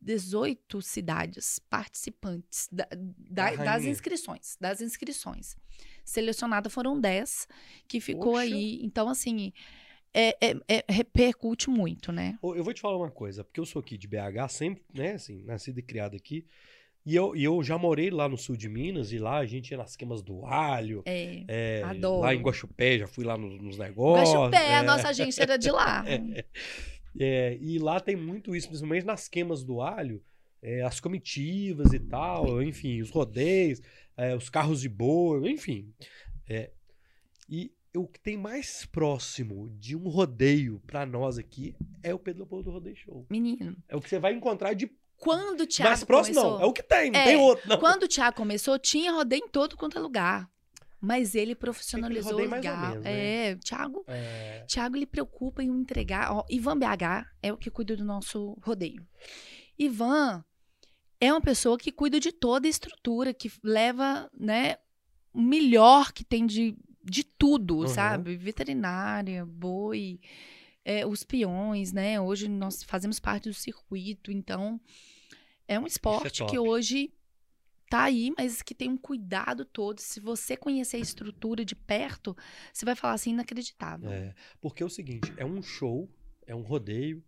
18 cidades participantes da- da- Da das inscrições. Das inscrições. Selecionada foram 10 que ficou Poxa. aí. Então, assim, é, é- é- repercute muito, né? Eu vou te falar uma coisa, porque eu sou aqui de BH, sempre, né, assim, nascido e criado aqui. E eu, e eu já morei lá no sul de Minas, e lá a gente ia nas queimas do alho. É. é, Adoro. Lá em Guaxupé, já fui lá nos, nos negócios. Guaxupé, é, a nossa agência era de lá. *laughs* é, e lá tem muito isso, principalmente nas queimas do alho, é, as comitivas e tal, enfim, os rodeios, é, os carros de boi, enfim. É, e o que tem mais próximo de um rodeio pra nós aqui é o Pedro Leopoldo Rodeio Show. Menino, É o que você vai encontrar de quando o Thiago mais próximo, começou... não. É o que tem, não É, tem outro, não. Quando o Thiago começou, tinha rodeio em todo quanto é lugar. Mas ele profissionalizou rodeio mais ou legal. menos, né? É, o Thiago, É, Thiago ele preocupa em entregar. Ó, Ivan BH é o que cuida do nosso rodeio. Ivan é uma pessoa que cuida de toda a estrutura, que leva, né, o melhor que tem de, de tudo, Uhum. sabe? Veterinária, boi, é, os peões, né? Hoje nós fazemos parte do circuito, então é um esporte que top. hoje tá aí, mas que tem um cuidado todo. Se você conhecer a estrutura de perto, você vai falar assim, inacreditável. é, porque é o seguinte, é um show, é um rodeio,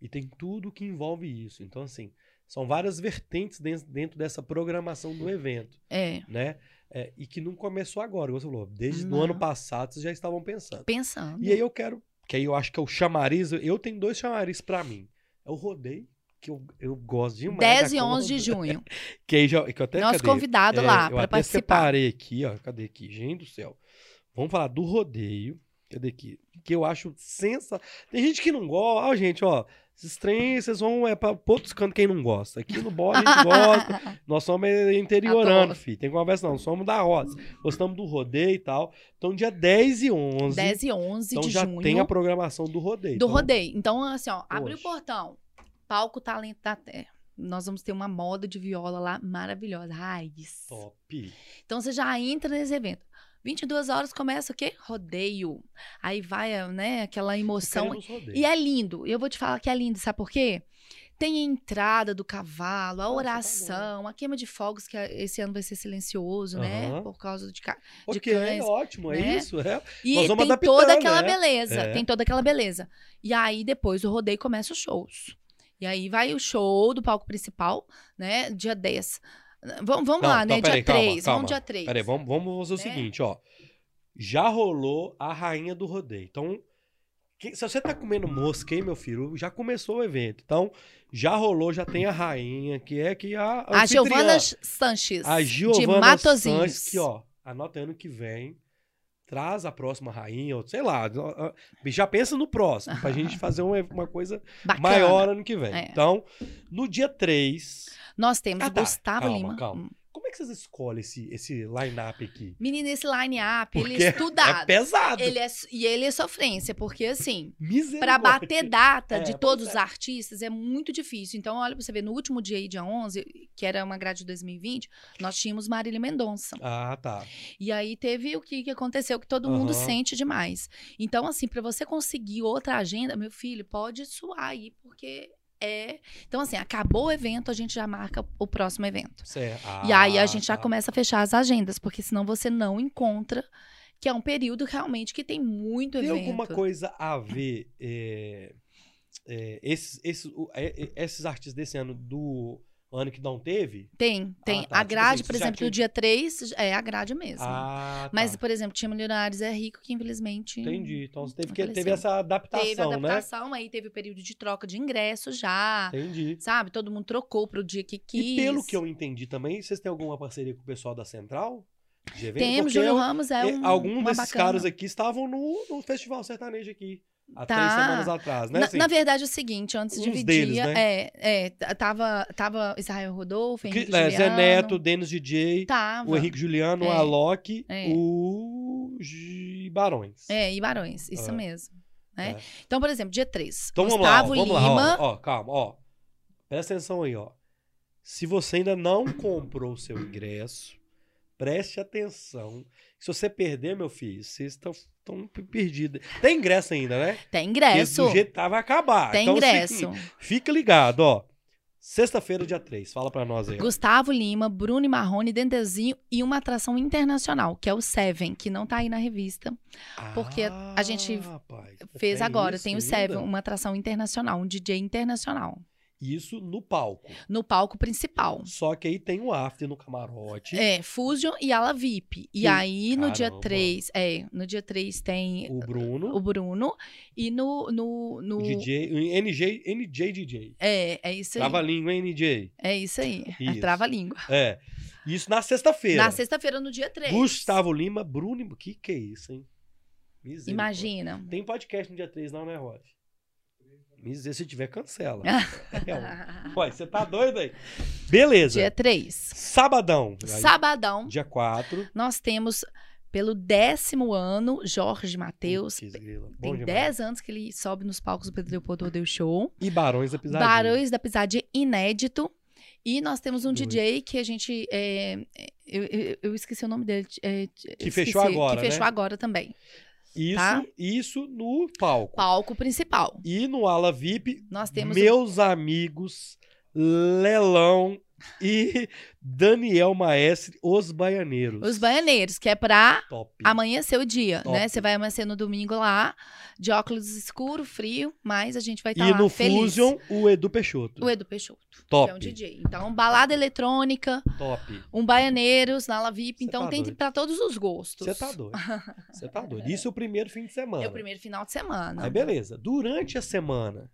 e tem tudo que envolve isso. Então, assim, são várias vertentes dentro, dentro dessa programação do evento, É, né? É, e que não começou agora, você falou. Desde o ano passado, vocês já estavam pensando. pensando. E aí eu quero, que aí eu acho que é o chamariz, eu tenho dois chamariz pra mim. É o rodeio, que eu, eu gosto demais. 10 da e 11 de junho. *laughs* Que aí já, que eu até, Nosso cadê? convidado É, lá eu para participar. separei aqui, ó. Cadê aqui? Gente do céu. Vamos falar do rodeio. Cadê aqui? Que eu acho sensacional. Tem gente que não gosta. Ó, gente, ó. Esses trens, vocês vão é pra outros cantos quem não gosta. Aqui no Bora a gente *laughs* gosta. Nós somos é, interiorano, Adoro. filho. Tem conversa não. Somos da roça. Gostamos do rodeio e tal. Então, dia 10 e 11. 10 e 11 então de já junho tem a programação do rodeio. do Então, rodeio. Então, assim, ó, abre o Poxa. portão. Palco Talento da Terra. Nós vamos ter uma moda de viola lá maravilhosa, raiz. Top. Então você já entra nesse evento. 22 horas começa o quê? Rodeio. Aí vai, né, aquela emoção. E é lindo. Eu vou te falar que é lindo, sabe por quê? Tem a entrada do cavalo, a Nossa, tá oração, a queima de fogos, que esse ano vai ser silencioso, né? Aham. Por causa de. ca- Ok, cães, ótimo. É né? isso. É. E Nós vamos tem toda aquela né? beleza. É. Tem toda aquela beleza. E aí, depois do rodeio, começa os shows. E aí vai o show do palco principal, né? Dia 10. Vamos, vamos Não, lá, então, né? dia calma, 3. calma. Vamos dia 3. Peraí, vamos, vamos fazer o Né? seguinte, ó. Já rolou a rainha do rodeio. Então, se você tá comendo mosca, hein, meu filho, já começou o evento. Então, já rolou, já tem a rainha, que é que a A. Giovana Sanches. A de Giovana. Sanches, que, ó, anota ano que vem, traz a próxima rainha, ou sei lá, já pensa no próximo, pra gente *laughs* fazer uma, uma coisa Bacana. maior ano que vem. É. Então, no dia 3, Nós temos Ah, tá. Gustavo Calma, Lima. calma. Como é que vocês escolhem esse, esse line-up aqui? Menino, esse line-up, ele Porque é estudado. É pesado. Ele é, e ele é sofrência, porque assim. Pra bater data É, de todos é. os artistas é muito difícil. Então, olha pra você ver, no último dia aí, dia 11, que era uma grade de 2020, nós tínhamos Marília Mendonça. Ah, tá. E aí teve o que, que aconteceu, que todo mundo Aham. sente demais. Então, assim, pra você conseguir outra agenda, meu filho, pode suar aí, porque é. Então, assim, acabou o evento, a gente já marca o próximo evento. Certo. e aí a Ah, gente já tá. começa a fechar as agendas, porque senão você não encontra, que é um período realmente que tem muito Tem evento. alguma coisa a ver é, é, esses, esses, é, esses artistas desse ano do ano que não teve? Tem, tem. tá. A Tipo grade, assim, por exemplo, tinha- do dia 3 é a grade mesmo. Ah, Mas, tá. por exemplo, tinha Milionários é Rico, que infelizmente. Entendi. Então você teve, que, teve essa adaptação, Teve né? adaptação, aí teve o período de troca de ingresso já. Entendi. Sabe? Todo mundo trocou pro dia que quis. E pelo que eu entendi também, vocês têm alguma parceria com o pessoal da Central? De evento? Temos, Júlio Ramos é é, um. Alguns desses bacana. caras aqui estavam no, no Festival Sertanejo aqui. Há Tá. três semanas atrás, né? Na, Assim, na verdade, é o seguinte, antes uns dividia. deles, né? É, é, tava, tava Israel Rodolfo, que- Henrique é, Zé. Neto, Denis DJ, Tava. o Henrique Juliano, o É. Alok, É. o G- Barões. É, e Barões, isso É. mesmo. né? É. Então, por exemplo, dia 3. Então vamos lá, ó, Gustavo vamos Lima. lá, ó, ó, calma, ó. Presta atenção aí, ó. Se você ainda não *coughs* comprou o seu ingresso, preste atenção. Se você perder, meu filho, vocês estão estão perdidos. Tem ingresso ainda, né? Tem Porque ingresso. Do jeito que tava acabar. Tem então, ingresso. assim, fica ligado, ó. Sexta-feira, dia 3. Fala pra nós aí. Gustavo Lima, Bruno Marrone, Dendezinho e uma atração internacional, que é o Seven, que não tá aí na revista. porque a gente Ah, rapaz, Fez tem agora, tem o ainda? Seven, uma atração internacional, um DJ internacional. Isso no palco. No palco principal. Só que aí tem o after no camarote. É, Fusion e Ala VIP. E aí, no dia caramba. 3, é, no dia 3 tem O Bruno, o Bruno. E no. no, no DJ, NJ, NJ DJ. É, é isso aí. Trava língua, hein, NJ? É isso aí. Isso. Trava a língua. É. Isso na sexta-feira. Na sexta-feira, no dia 3. Gustavo Lima, Bruno. Que que é isso, hein? Misericórdia. Imagina. Tem podcast no dia 3, não, né, Rod? Miser, se tiver, cancela. *laughs* É. Ué, você tá doido aí? Beleza. dia 3. Sabadão. Sabadão, Dia 4. nós temos, pelo décimo ano, Jorge Matheus. Tem demais. 10 anos que ele sobe nos palcos do Pedro Leopoldo Rodeio Show. E Barões da Pisadinha. Barões da Pisadinha inédito. E nós temos um. DJ que a gente. é, eu, eu- eu esqueci o nome dele. é, Que esqueci, fechou agora, Que fechou né? agora também. Isso, tá? isso no palco. Palco principal. E no Ala VIP, Nós temos. o- meus amigos Lelão e Daniel Maestre, os baianeiros. Os baianeiros, que é pra Top. amanhecer o dia, Top. né? Você vai amanhecer no domingo lá, de óculos escuro, frio, mas a gente vai estar E lá no feliz. Fusion, o Edu Peixoto. O Edu Peixoto, Top. que é um DJ. Então, balada eletrônica, Top. um baianeiros na La VIP. Cê Então, tá tem doido. pra todos os gostos. Você tá doido. Você tá doido. Isso é o primeiro fim de semana. É o primeiro final de semana. Aí beleza. Durante a semana.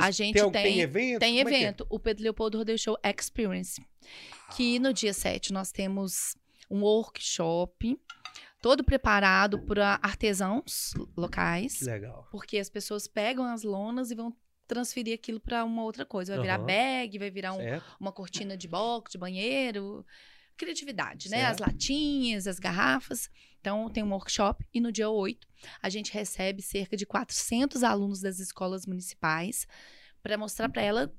A gente tem, tem- tem evento? Tem Como é que é? evento, o Pedro Leopoldo Rodeio Show Experience, que no dia 7 nós temos um workshop todo preparado para artesãos locais, Que legal. porque as pessoas pegam as lonas e vão transferir aquilo para uma outra coisa. Vai virar Aham. bag, vai virar um- uma cortina de box, de banheiro. Criatividade, né? Certo. As latinhas, as garrafas. Então, tem um workshop. E no dia 8, a gente recebe cerca de 400 alunos das escolas municipais para mostrar para ela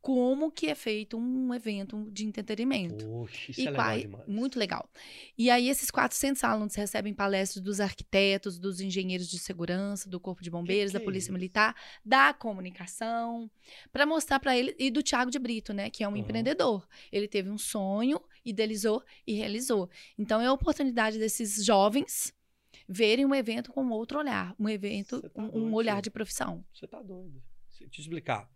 como que é feito um evento de entretenimento. Poxa, isso E é legal demais. muito legal. E aí, esses 400 alunos recebem palestras dos arquitetos, dos engenheiros de segurança, do Corpo de Bombeiros, que da é Polícia isso? Militar, da comunicação, para mostrar para ele, e do Tiago de Brito, né, que é um Uhum. empreendedor. Ele teve um sonho, idealizou e realizou. Então, é a oportunidade desses jovens verem um evento com outro olhar, um evento, tá um, um olhar de profissão. Você tá doido. Deixa eu te explicar.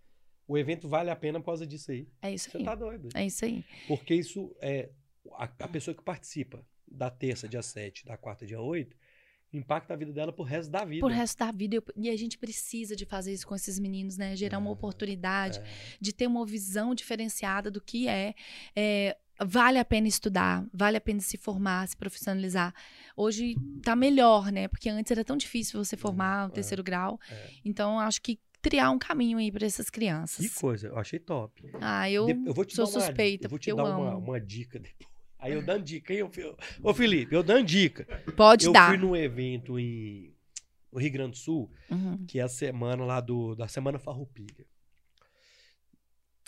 O evento vale a pena por causa disso aí. É isso Você aí. tá doido. É isso aí. Porque isso é. A, a pessoa que participa da terça, dia 7, da quarta, dia 8, impacta a vida dela pro resto da vida. Por resto da vida. eu- E a gente precisa de fazer isso com esses meninos, né? Gerar uma É, oportunidade É. de ter uma visão diferenciada do que é, é, vale a pena estudar, vale a pena se formar, se profissionalizar. Hoje tá melhor, né? Porque antes era tão difícil você formar o é, terceiro grau. é. Então acho que criar um caminho aí para essas Que crianças. coisa, eu achei top. Ah, eu, De- vou te sou dar uma, suspeita eu vou te eu dar uma, amo. uma dica depois. Aí eu dando dica, hein? ô, Fi- Ô, Felipe, eu dando dica. Pode eu dar. fui num evento em no Rio Grande do Sul, Uhum. que é a semana lá do, da Semana Farroupilha.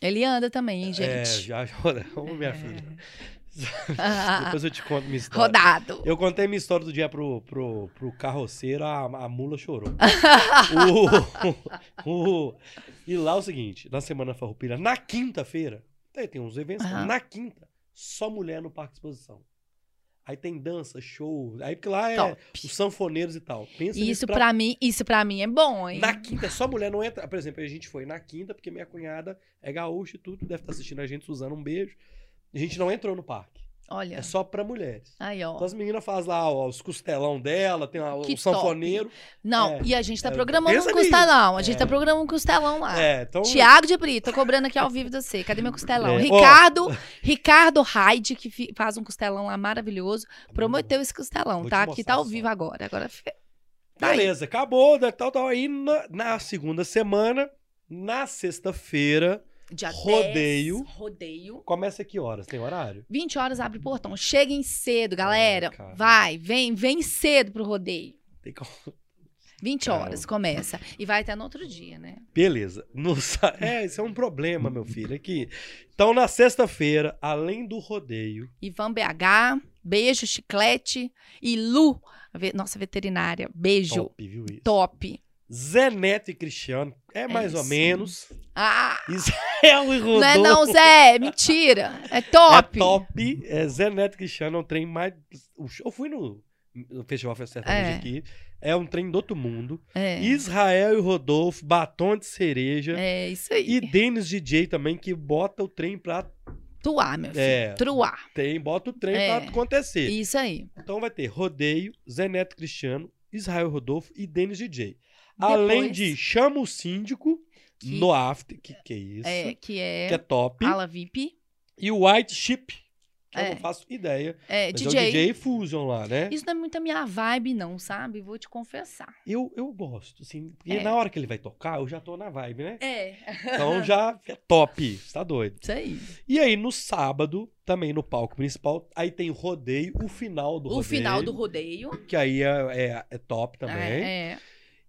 Ele anda também, hein, É, gente. já, *laughs* já, ô, minha filha. *laughs* Depois eu te conto minha história. Rodado. Eu contei minha história do dia pro, pro, pro carroceiro, a, a mula chorou. *laughs* o, o- e lá é o seguinte, na Semana Farroupilha, na quinta-feira, tem, uns eventos, Aham. na quinta, só mulher no Parque de Exposição. Aí tem dança, show, aí porque lá é Top. os sanfoneiros e tal. Pensa Isso nisso pra mim, isso para mim é bom, hein? Na quinta, só mulher não entra. Por exemplo, a gente foi na quinta, porque minha cunhada é gaúcha e tudo, deve estar assistindo a gente, Suzana, um beijo. A gente não entrou no parque. Olha. É só pra mulheres. Aí, ó. Então as meninas fazem lá ó, os costelão dela, tem lá, o Que sanfoneiro. Não, É, e a gente tá é, programando um costelão. A gente É. tá programando um costelão lá. É, então. Tiago de Brito, tô cobrando aqui ao vivo de você. Cadê meu costelão? É. Ricardo, *laughs* Ricardo Hyde, que faz um costelão lá maravilhoso, prometeu esse costelão, Vou tá? mostrar tá ao só. vivo agora. Agora tá aí. Beleza, acabou, né, tal, tal. Aí na, na segunda semana, na sexta-feira, Dia Rodeio. 10, rodeio. começa que horas? Tem horário? 20 horas abre o portão. Cheguem cedo, galera. cara. Vai, vem, vem cedo pro rodeio. Tem que... 20 Calma. horas começa. E vai até no outro dia, né? Beleza. No *laughs* É, isso é um problema, meu filho. Aqui. Então, na sexta-feira, além do rodeio, Ivan BH, beijo, chiclete. E Lu, nossa veterinária, beijo. top, viu isso? Top. Zé Neto e Cristiano. É mais ou isso. menos. Ah, Israel e Rodolfo. não é não, Zé. Mentira. É top. É top. É Zé Neto e Cristiano é um trem mais. Eu fui no, no Festival Sertanejo É. aqui. É um trem do outro mundo. É, Israel e Rodolfo, batom de cereja. é isso aí. E Denis DJ também, que bota o trem pra. Truar, meu filho. É. Truar. Tem, bota o trem É. pra acontecer. Isso aí. Então vai ter Rodeio, Zé Neto e Cristiano, Israel e Rodolfo e Denis DJ. Além de Chama o Síndico Que- no After, que, que é isso? É, que é, Que é top. ala VIP. E o White Chip, que eu É. não faço ideia. É, Mas DJ. é o DJ Fusion lá, né? Isso não é muito a minha vibe, não, sabe? Vou te confessar. Eu, eu gosto, assim. Porque É. na hora que ele vai tocar, eu já tô na vibe, né? É. Então *laughs* já é top. Você tá doido. Isso aí. E aí, no sábado, também no palco principal, aí tem o rodeio, o final do o rodeio. final do rodeio. Que aí é, é, é top também. É, é.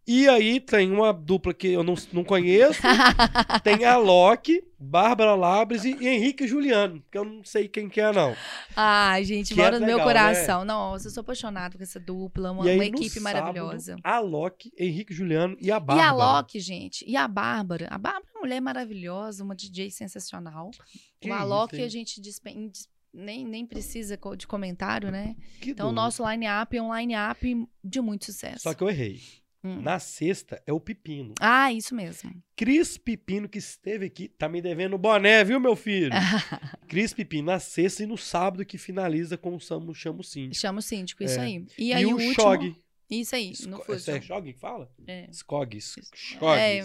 E aí tem uma dupla que eu não, não conheço. *laughs* tem a Loki, Bárbara Labres e Henrique e Juliano, que eu não sei quem que é, não. Ai, gente, Que é mora no meu legal, né? coração. Nossa, eu sou apaixonada com essa dupla. Uma, e aí, uma no equipe sábado, maravilhosa. A Loki, Henrique e Juliano e a E Bárbara. a Loki, gente, e a Bárbara. A Bárbara é uma mulher maravilhosa, uma DJ sensacional. Que o isso, Alok a gente dispen- nem, nem precisa de comentário, né? Que Então, o nosso line-up é um line-up de muito sucesso. Só que eu errei. Hum. Na sexta é o Pepino. Ah, isso mesmo. Cris Pepino, que esteve aqui, tá me devendo boné, viu, meu filho? *laughs* Cris Pepino na sexta e no sábado que finaliza com o Samu. Chama o síndico, isso É. aí. E E, aí o, o, último... Shog. Isso aí, Sco- no Esse é Fusion. Shog que fala? É. Skogs. É.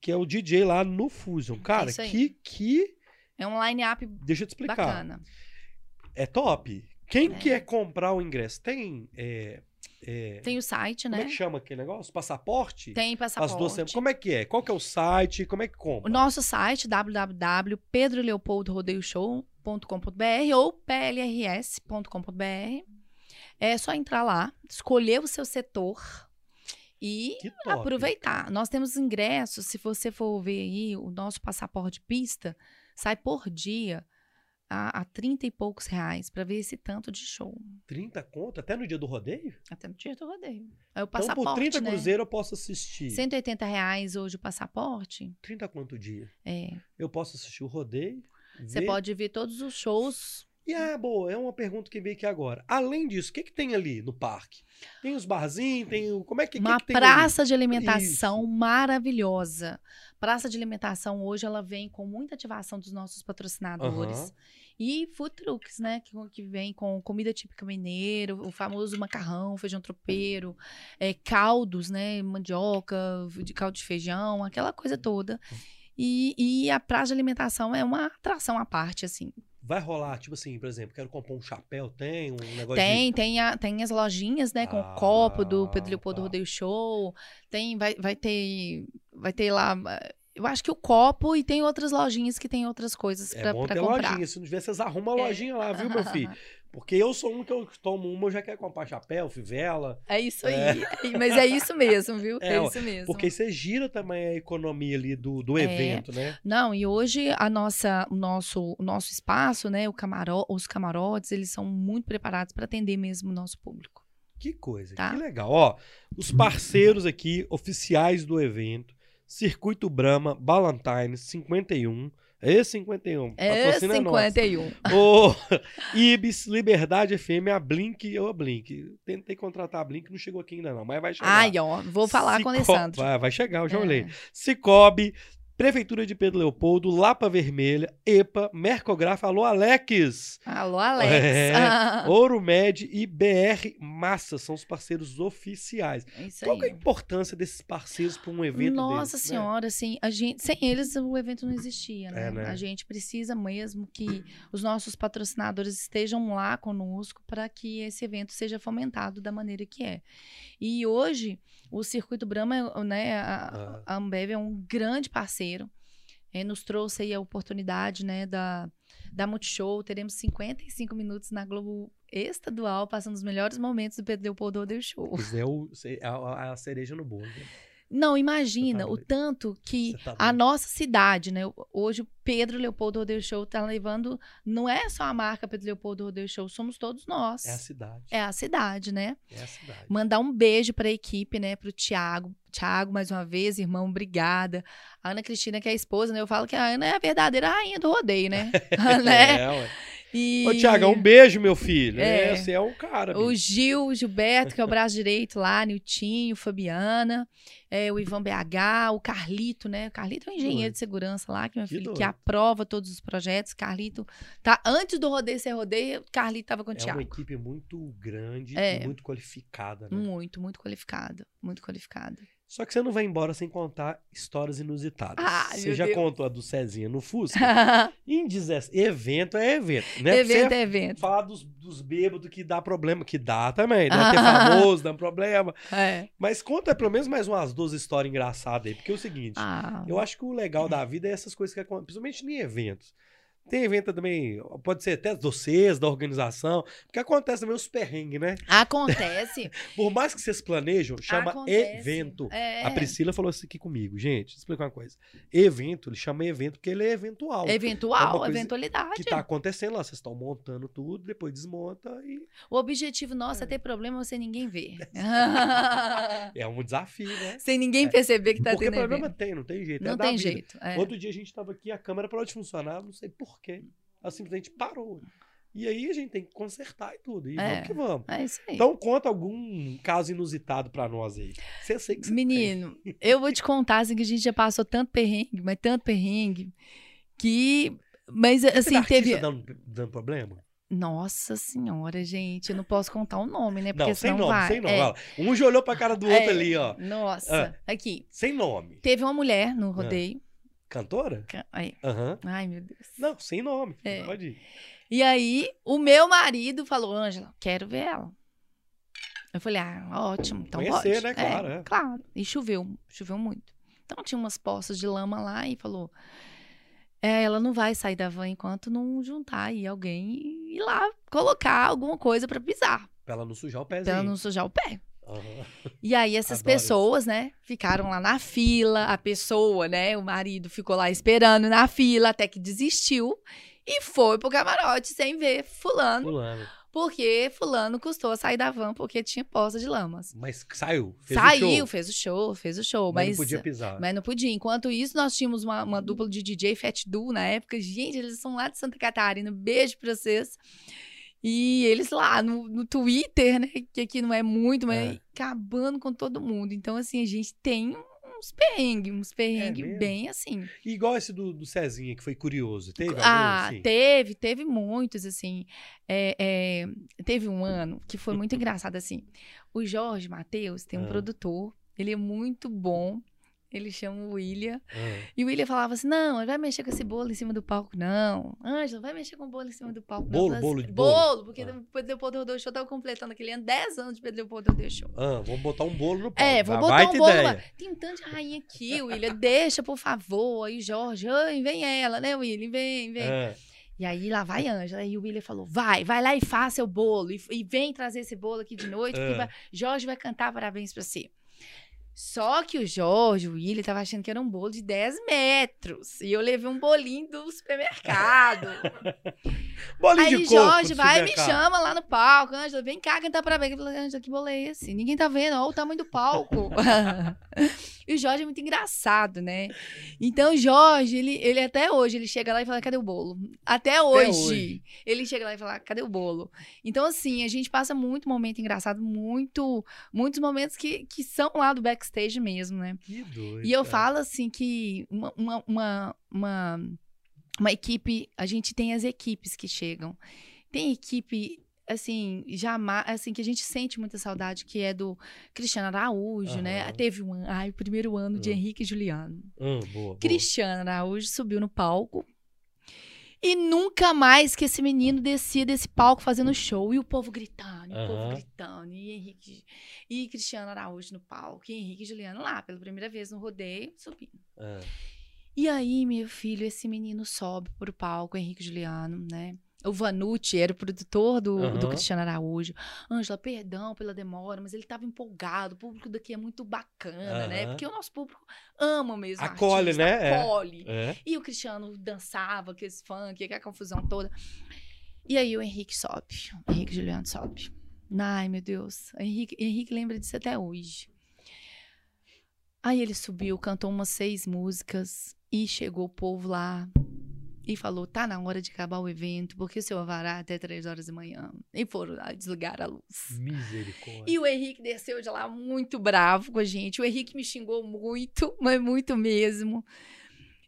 Que é o DJ lá no Fusion. Cara, que, que. É um line-up Deixa eu te explicar. bacana. É top. Quem É. quer comprar o ingresso? Tem. é, é, Tem o site, como né? é que chama aquele negócio? Passaporte? Tem As passaporte. duas semanas. Como é que é? Qual que é o site? Como é que O compra? nosso site, www.pedroleopoldorodeioshow.com.br ou plrs.com.br. É só entrar lá, escolher o seu setor e aproveitar. Nós temos ingressos, se você for ver aí, o nosso passaporte pista sai por dia a, a 30 e poucos reais para ver esse tanto de show. 30 conto? Até no dia do rodeio? Até no dia do rodeio. É o Então, passaporte, por 30 né? cruzeiro eu posso assistir. 180 reais hoje o passaporte. 30 quanto dia? É. Eu posso assistir o rodeio. Você ver- pode ver todos os shows. E ah, boa, é uma pergunta que veio aqui agora. Além disso, o que, que tem ali no parque? Tem os barzinhos, tem o. Como é que, que Uma que tem ali? praça de alimentação maravilhosa. Praça de alimentação hoje ela vem com muita ativação dos nossos patrocinadores. Aham. E food trucks, né? Que, que vem com comida típica mineiro, o famoso macarrão, feijão tropeiro, é, caldos, né? Mandioca, de caldo de feijão, aquela coisa toda. E, e a praça de alimentação é uma atração à parte, assim. Vai rolar, tipo assim, por exemplo, quero comprar um chapéu, tem um negócio de. Tem, tem, a- tem as lojinhas, né, com Ah, o copo do Pedro Leopoldo tá. Rodeio Show. Tem, vai, vai ter, vai ter lá, eh, eu acho que o copo e tem outras lojinhas que tem outras coisas É pra, bom pra ter comprar. lojinha. Se não tiver, vocês arrumam a É. lojinha lá, viu, meu filho? *laughs* Porque eu sou um que eu tomo uma, eu já quero comprar chapéu, fivela. É isso aí, É. é, mas é isso mesmo, viu? *laughs* É, É, isso mesmo. Porque você gira também a economia ali do, do É. evento, né? Não, e hoje a nossa, o nosso, o nosso espaço, né, o camaro, os camarotes, eles são muito preparados para atender mesmo o nosso público. Que coisa, Tá. que legal. Ó, os parceiros aqui, oficiais do evento, Circuito Brahma, Ballantines, 51. É 51. É patrocina nós. 51. Ô, *laughs* Ibis, Liberdade FM, a Blink, eu a Blink. Tentei contratar a Blink, não chegou aqui ainda não, mas vai chegar. Ai, ó, vou falar com o Cico- Alessandro. Vai, vai chegar, eu já É. olhei. Cicobi, Prefeitura de Pedro Leopoldo, Lapa Vermelha, EPA, Mercograf, alô Alex, Alô, Alex. É. *laughs* Ouro Med e BR Massa são os parceiros oficiais. é isso Qual que é a aí. importância desses parceiros para um evento Nossa desse, né? senhora, assim, a gente, sem eles o evento não existia, né? É, né? A gente precisa mesmo que os nossos patrocinadores estejam lá conosco para que esse evento seja fomentado da maneira que é. E hoje o Circuito Brahma, né, a, Ah. a Ambev é um grande parceiro. Eh, nos trouxe aí a oportunidade, né, da, da Multishow. Teremos 55 minutos na Globo Estadual, passando os melhores momentos do Pedro Leopoldo Rodeio Show. Pois é o, a- a cereja no bolo. né? Não, imagina Você tá o tanto que tá a nossa cidade, né? Hoje o Pedro Leopoldo Rodeio Show tá levando. Não é só a marca Pedro Leopoldo Rodeio Show, somos todos nós. É a cidade. É a cidade, né? É a cidade. Mandar um beijo para a equipe, né? Pro Tiago. Tiago, mais uma vez, irmão, obrigada. A Ana Cristina, que é a esposa, né? Eu falo que a Ana é a verdadeira rainha do rodeio, né? *laughs* *laughs* né? É, ué. E... Ô, Tiagão, um beijo, meu filho. É. É, você é um cara. O. Gil, o Gilberto, que é o braço direito lá, Niltinho, Fabiana, é, o Ivan BH, o Carlito, né? O Carlito é um engenheiro de segurança lá, que, meu Que filho, que aprova todos os projetos. Carlito tá antes do rodeio ser rodeio, Carlito tava com o É Thiago. uma equipe muito grande É. e muito qualificada, né? Muito, muito qualificado, muito qualificado. Só que você não vai embora sem contar histórias inusitadas. Ai, você já Deus. contou a do Cezinha no Fusca? *laughs* em 17, evento é evento. Né? evento você é evento. falar dos, dos bêbados que dá problema, que dá também, né? Ter *laughs* famoso, dá problema. É. Mas conta pelo menos mais umas duas histórias engraçadas aí. Porque é o seguinte, Ah, eu acho que o legal da vida é essas coisas que acontecem, principalmente em eventos. Tem evento também, pode ser até vocês, da organização, porque acontece também os perrengues, né? acontece. *laughs* Por mais que vocês planejam, chama acontece. evento. É. A Priscila falou isso aqui comigo. Gente, explicar uma coisa. Evento, ele chama evento porque ele é eventual. É Eventual, coisa eventualidade. Que tá acontecendo lá. Vocês estão montando tudo, depois desmonta e O objetivo nosso é ter problema sem ninguém ver. *laughs* *laughs* é um desafio, né? sem ninguém perceber que tá porque tendo problema evento. tem, não tem jeito. é Não tem vida. jeito. é. Outro dia a gente tava aqui, a câmera parou de funcionar, não sei porquê. Ela simplesmente parou. E aí a gente tem que consertar e tudo. E É. vamos que vamos. É isso aí. Então conta algum caso inusitado pra nós aí. Você sei que você tem. Menino, *laughs* eu vou te contar assim que a gente já passou tanto perrengue, mas tanto perrengue que mas assim Teve artista teve dando, dando problema? Nossa senhora, gente, eu não posso contar o nome, né? Porque Não, sem nome, vai. sem nome. É. Um já olhou pra cara do outro é, ali, ó. Nossa, aqui. Sem nome. Teve uma mulher no rodeio. Cantora? ca- aí, Aham. Ai, meu Deus. Não, sem nome. É. Pode ir. E aí, o meu marido falou, Ângela, quero ver ela. Eu falei, ah, ótimo, então Conhecer, pode. né? Claro, é. Claro. E choveu, choveu muito. Então tinha umas poças de lama lá e falou, é, ela não vai sair da van enquanto não juntar aí alguém e ir lá colocar alguma coisa pra pisar, Pra ela não sujar o pezinho. pra ela não sujar o pé. Aham. E aí essas Adoro pessoas, né, ficaram lá na fila, a pessoa, né, o marido ficou lá esperando na fila até que desistiu e foi pro camarote sem ver fulano, Fulano. porque fulano custou a sair da van porque tinha poça de lamas. Mas saiu. Fez o Saiu, show, fez o show, fez o show, mas mas não podia pisar. mas não podia. Enquanto isso, nós tínhamos uma, uma dupla de DJ Fat Duo na época. Gente, eles são lá de Santa Catarina. Beijo pra vocês. E eles lá no, no Twitter, né? Que aqui não é muito, mas É. acabando com todo mundo. Então, assim, a gente tem uns perrengues, uns perrengues É bem assim. E igual esse do, do Cezinha, que foi curioso. Teve algum, Ah, assim? teve, teve muitos, assim. É, é, teve um ano que foi muito engraçado, assim. O Jorge Matheus tem um Ah. produtor, ele é muito bom. Ele chama o William. Ah, E o William falava assim: não, não vai mexer com esse bolo em cima do palco, não. Ângela, vai mexer com o bolo em cima do palco. não." Bolo, falava bolo assim, de bolo? Bolo, porque Ah. o Pedro Leopoldo Rodou Show tava completando aquele ano 10 anos de Pedro Leopoldo Rodou Show. ah, vamos botar um bolo no palco. É, vou botar um bolo lá. Tem um tanto de rainha aqui, William. Deixa, por favor. Aí o Jorge, ai, vem ela, né, William? Vem, vem. Ah, E aí lá vai a Ângela. Aí o William falou: vai, vai lá e faça seu bolo. E, e vem trazer esse bolo aqui de noite, porque Ah. vai- Jorge vai cantar parabéns pra você. Só que o Jorge, o William, tava achando que era um bolo de 10 metros. E eu levei um bolinho do supermercado. *laughs* bolinho Aí de coco Jorge vai e me chama lá no palco. Ângela, vem cá cantar. Eu falei, Ângela, que bolo é esse? Ninguém tá vendo, olha o tamanho do palco. *laughs* e o Jorge é muito engraçado, né? Então o Jorge, ele, ele até hoje, ele chega lá e fala, cadê o bolo? Até hoje, hoje. ele chega lá e fala, cadê o bolo? Então assim, a gente passa muito momento engraçado, muito, muitos momentos que, que são lá do backstage mesmo, né? Que doido. E eu cara. falo assim que uma, uma, uma, uma, uma equipe, a gente tem as equipes que chegam. Tem equipe, assim, jamais, assim, que a gente sente muita saudade, que é do Cristiano Araújo, né? Aham. Teve um ai, o primeiro ano de. Henrique e Juliano. Ah, boa, boa. Cristiano Araújo subiu no palco. E nunca mais que esse menino descia desse palco fazendo show. E o povo gritando, e o povo gritando. E Henrique e Cristiano Araújo no palco. E Henrique e Juliano lá, pela primeira vez no rodeio, subindo. Ah, E aí, meu filho, esse menino sobe pro palco, Henrique e Juliano, né? O Vanucci era o produtor do, do Aham. Cristiano Araújo. Ângela, perdão pela demora, mas ele estava empolgado. O público daqui é muito bacana, né? Aham. Porque o nosso público ama mesmo. o Acolhe, artista, né? É. Acolhe. É. E o Cristiano dançava, aqueles funk, aquela confusão toda. E aí o Henrique sobe. O Henrique Juliano sobe. Ai, meu Deus. O Henrique, Henrique lembra disso até hoje. Aí ele subiu, cantou umas seis músicas e chegou o povo lá e falou: tá na hora de acabar o evento, porque o senhor vará até três horas da manhã. E foram lá desligar a luz. Misericórdia. E o Henrique desceu de lá muito bravo com a gente. O Henrique me xingou muito, *laughs* mas muito mesmo.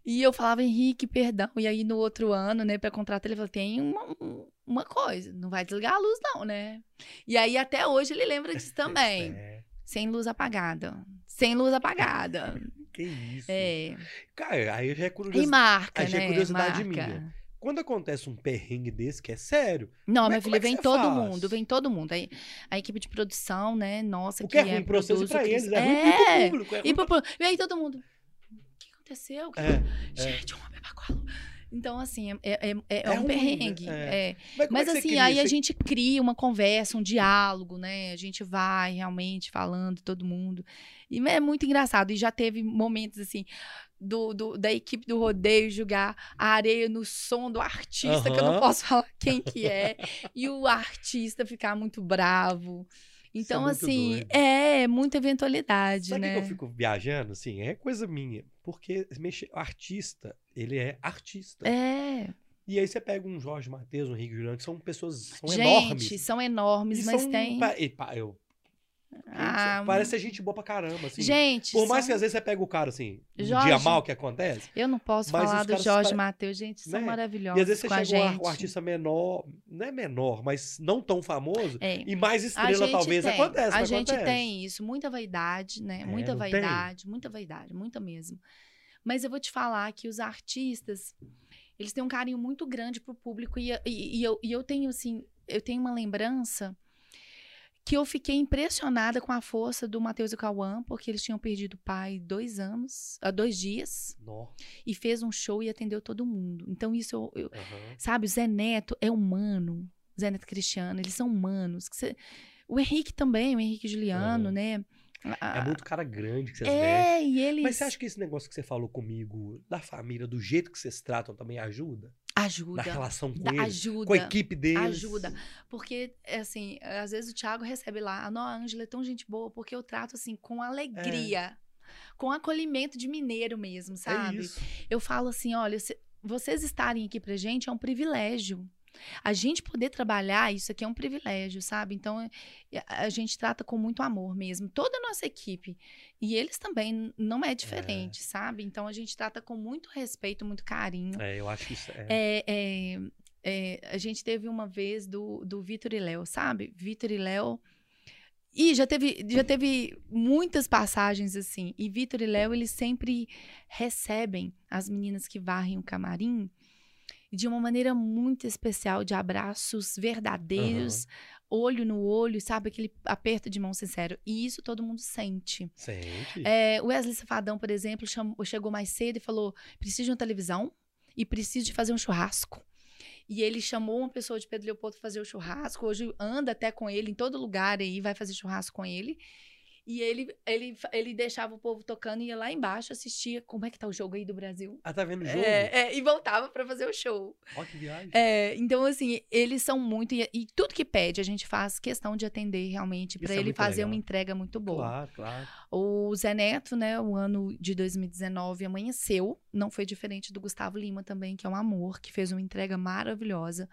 E eu falava, Henrique, perdão. E aí no outro ano, né, pra contratar, ele falou: tem uma, uma coisa, não vai desligar a luz, não, né? E aí até hoje ele lembra disso também. *laughs* É, Sem luz apagada. Sem luz apagada. Que isso. É. Cara, aí já é E curiosidade. marca, aí já é né? curiosidade marca. minha. Quando acontece um perrengue desse, que é sério, Não, é- minha como filha, é vem todo faz? mundo, vem todo mundo. Aí, a equipe de produção, né? Nossa, o que é ruim e produz pra eles, é ruim pro público. É ruim E, pro- e aí todo mundo. O que aconteceu? É, Gente, uma bebacola. Então, assim, é, é, é, é É um ruim, né? perrengue. É. é. Mas, Mas é você assim, cria? aí a gente cria uma conversa, um diálogo, né? A gente vai realmente falando, todo mundo. E é muito engraçado. E já teve momentos, assim, do, do- da equipe do rodeio jogar a areia no som do artista, que eu não posso *laughs* falar quem que é. e o artista ficar muito bravo. É Então, muito assim, doido. é muita eventualidade, Sabe né? que eu fico viajando? Assim, é coisa minha. Porque mexe- o artista, ele é artista. É. E aí você pega um Jorge Matheus, um Henrique Juliano, que são pessoas são Gente, enormes. são enormes, E mas são tem. pa- e pa- eu- Ah, parece ser gente boa pra caramba, assim. Gente, Por mais são- que às vezes você pega o cara, assim, um Jorge- dia mal que acontece, eu não posso falar do Jorge pare- Matheus, gente, são né? maravilhosos e às vezes você chega um, ar- gente. um artista menor, não é menor, mas não tão famoso, É. e mais estrela gente talvez, tem, acontece, A gente acontece. tem isso, muita vaidade, né? É, muita não tem? vaidade, muita vaidade, muita mesmo. Mas eu vou te falar que os artistas, eles têm um carinho muito grande pro público e, e- e eu, e eu tenho, assim, eu tenho uma lembrança que eu fiquei impressionada com a força do Matheus e Cauã, porque eles tinham perdido o pai dois anos, há dois dias, Nó, e fez um show e atendeu todo mundo. Então isso eu- eu, aham. Sabe, o Zé Neto é humano. Zé Neto Cristiano, eles são humanos. O Henrique também, o Henrique Juliano, Aham. né? É A- muito cara grande que vocês. É, e eles Mas você acha que esse negócio que você falou comigo, da família, do jeito que vocês tratam, também ajuda? ajuda. Na relação com dá- eles? ajuda. Com a equipe deles? Ajuda. Porque, é assim, às vezes o Thiago recebe lá, não, a Ângela é tão gente boa, porque eu trato, assim, com alegria. Com acolhimento de mineiro mesmo, É sabe? isso. Eu falo assim, olha, vocês estarem aqui pra gente é um privilégio. A gente poder trabalhar, isso aqui é um privilégio, sabe? Então, é- a gente trata com muito amor mesmo, toda a nossa equipe. E eles também, não é diferente, sabe? Então, a gente trata com muito respeito, muito carinho. É, eu acho que isso é. É, é, é, a gente teve uma vez do, do Vitor e Léo, sabe? Vitor e Léo. E já teve, já teve muitas passagens assim. E Vitor e Léo, eles sempre recebem as meninas que varrem o camarim de uma maneira muito especial, de abraços verdadeiros, olho no olho, sabe? Aquele aperto de mão sincero. E isso todo mundo sente. Sente. É, o Wesley Safadão, por exemplo, chamou- chegou mais cedo e falou: preciso de uma televisão e preciso de fazer um churrasco. E ele chamou uma pessoa de Pedro Leopoldo fazer o churrasco. Hoje anda até com ele em todo lugar aí, vai fazer churrasco com ele. E ele, ele, ele deixava o povo tocando e ia lá embaixo, assistia como é que tá o jogo aí do Brasil. Ah, tá vendo o jogo? É, é, e voltava para fazer o show. Ó, que viagem. É, então, assim, eles são muito. E, e tudo que pede, a gente faz questão de atender realmente, para é ele muito fazer legal. uma entrega muito boa. Claro, claro. O Zé Neto, né, o ano de 2019 amanheceu, não foi diferente do Gustavo Lima também, que é um amor, que fez uma entrega maravilhosa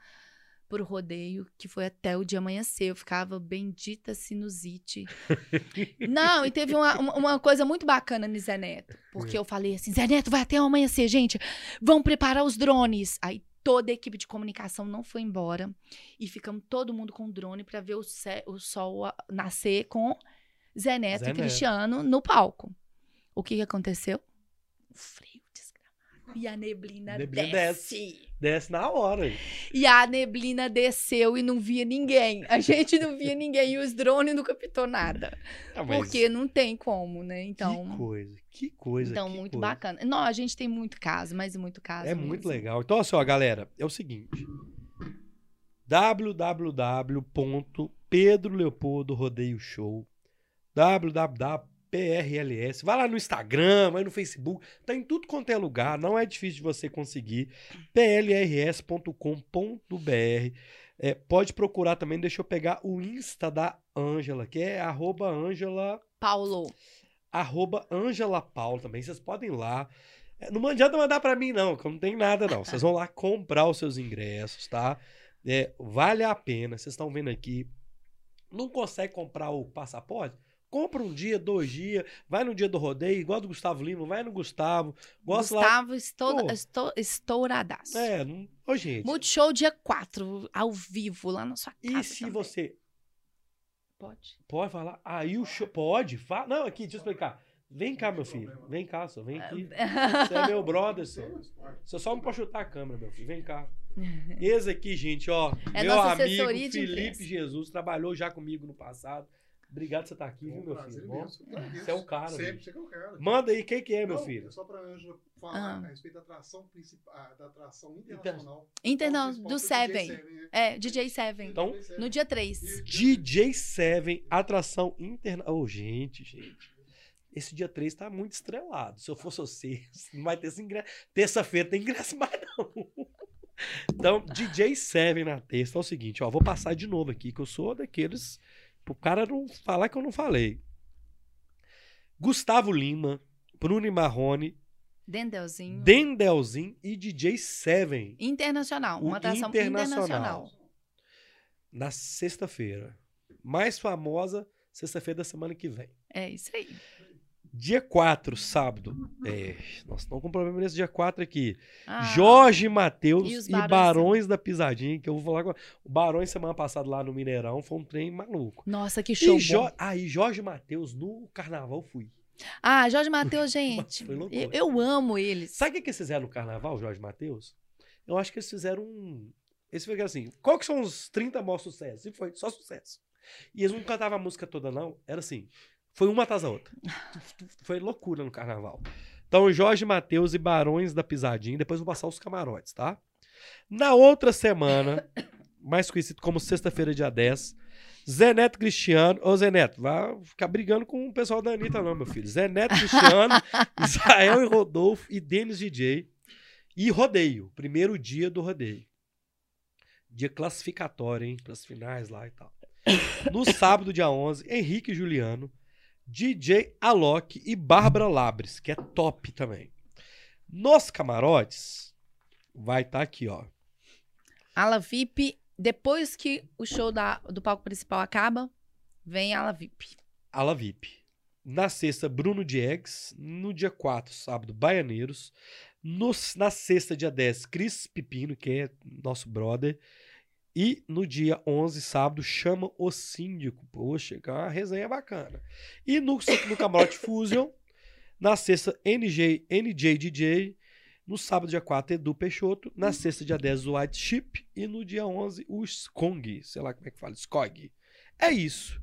pro rodeio, que foi até o dia amanhecer, eu ficava bendita sinusite. *laughs* não, e teve uma, uma, coisa muito bacana no Zé Neto, porque eu falei assim, Zé Neto, vai até o amanhecer, gente, vão preparar os drones. Aí toda a equipe de comunicação não foi embora e ficamos todo mundo com drone para ver o, o sol nascer com Zé Neto Zé e Neto. Cristiano no palco. O que, que aconteceu? O frio. E a neblina, Neblina desce. Desce na hora. E a neblina desceu e não via ninguém. A *laughs* gente não via ninguém e os drones não captou nada. Ah, mas Porque não tem como, né? Que Então, coisa, que coisa. então que muito coisa. bacana. Não, a gente tem muito caso, mas muito caso. É muito mesmo. legal. Então, assim, ó, galera, é o seguinte. www.pedro Leopoldo Rodeio Show. www.prls. Vai lá no Instagram, vai no Facebook, tá em tudo quanto é lugar, não é difícil de você conseguir. plrs.com.br. É, pode procurar também, deixa eu pegar o Insta da Ângela, que é arroba Ângela Paulo. arroba Angela Paula também. Vocês podem ir lá. É, Não adianta mandar pra mim, não, que eu não tem nada, não. Vocês vão lá comprar os seus ingressos, tá? É, vale a pena. Vocês estão vendo aqui. Não consegue comprar o passaporte? Compra um dia, dois dias, vai no dia do rodeio, igual do Gustavo Lima, vai no Gustavo. Gosta lá. Gustavo, estou, Pô. estou, estouradaço. É. Ô, gente. Multishow dia 4, ao vivo, lá na sua casa. E se também. você. Pode. Pode falar? Aí o show. Pode? Fa... Não, aqui, deixa eu explicar. Vem cá, meu filho. Vem cá, só. Vem aqui. Você é meu brother, só. Você só não pode chutar a câmera, meu filho. Vem cá. *laughs* Esse aqui, gente, ó. É meu amigo Felipe. Jesus trabalhou já comigo no passado. Obrigado por você estar aqui, viu, meu filho? Bom, Você é o cara, Sempre, você é o cara. Manda aí, quem que é, meu Não, filho? É só pra Ângela falar Ah. a respeito da atração principal, ah, da atração internacional. Internal, Principal do foi Seven. DJ Seven, né? É, DJ Seven. Então, No dia 3. DJ Seven, atração interna. Ô, gente, gente. Esse dia 3 tá muito estrelado. Se eu fosse você, *laughs* não vai ter esse ingresso. Terça-feira tem ingresso *laughs* mais, não. Então, DJ Seven na terça. É o seguinte, ó. Vou passar de novo aqui, que eu sou daqueles. Pro cara não falar que eu não falei. Gustavo Lima, Bruno Marrone, Dendelzinho. Dendelzinho e DJ Seven. Internacional. Uma atração internacional. internacional. Na sexta-feira. Mais famosa, sexta-feira da semana que vem. É isso aí. Dia 4, sábado. É, nós estamos com problema nesse dia 4 aqui. Ah, Jorge Matheus E e Barões Barões da Pisadinha, que eu vou falar agora. O Barões semana passada lá no Mineirão foi um trem maluco. Nossa, que show E Jo-. Aí, Jorge Matheus, no carnaval fui. Ah, Jorge Matheus, *laughs* gente. Eu, eu amo eles. Sabe o que, que eles fizeram no carnaval, Jorge Matheus? Eu acho que eles fizeram um. Eles fizeram assim: qual que são os 30 maiores sucessos? E foi só sucesso. E eles não cantavam a música toda, não. Era assim: foi uma atrás da outra. *laughs* Foi loucura no carnaval. Então, Jorge Matheus e Barões da Pisadinha. Depois vou passar os camarotes, tá? Na outra semana, mais conhecido como sexta-feira, dia 10, Zé Neto Cristiano. Ô, Zé Neto, vai ficar brigando com o pessoal da Anitta, não, meu filho. Zé Neto Cristiano, *laughs* Israel e Rodolfo e Denis DJ. E rodeio. Primeiro dia do rodeio. Dia classificatório, hein? Para as finais lá e tal. No sábado, dia 11, Henrique e Juliano, DJ Alok e Bárbara Labres, que é top também. Nos camarotes, vai estar aqui, ó. Ala VIP. Depois que o show da, do palco principal acaba, vem a Ala VIP. Ala VIP. Na sexta, Bruno Diegues. No dia 4, sábado, Baianeiros. No- na sexta, dia 10, Cris Pepino, que é nosso brother. E no dia 11, sábado, chama o síndico. Poxa, que é uma resenha bacana. E no, no Camarote Fusion, na sexta, NJ, NJ DJ. No sábado, dia 4, Edu Peixoto. Na sexta, dia 10, o White Chip. E no dia 11, o Skong. Sei lá como é que fala. Skog. É isso.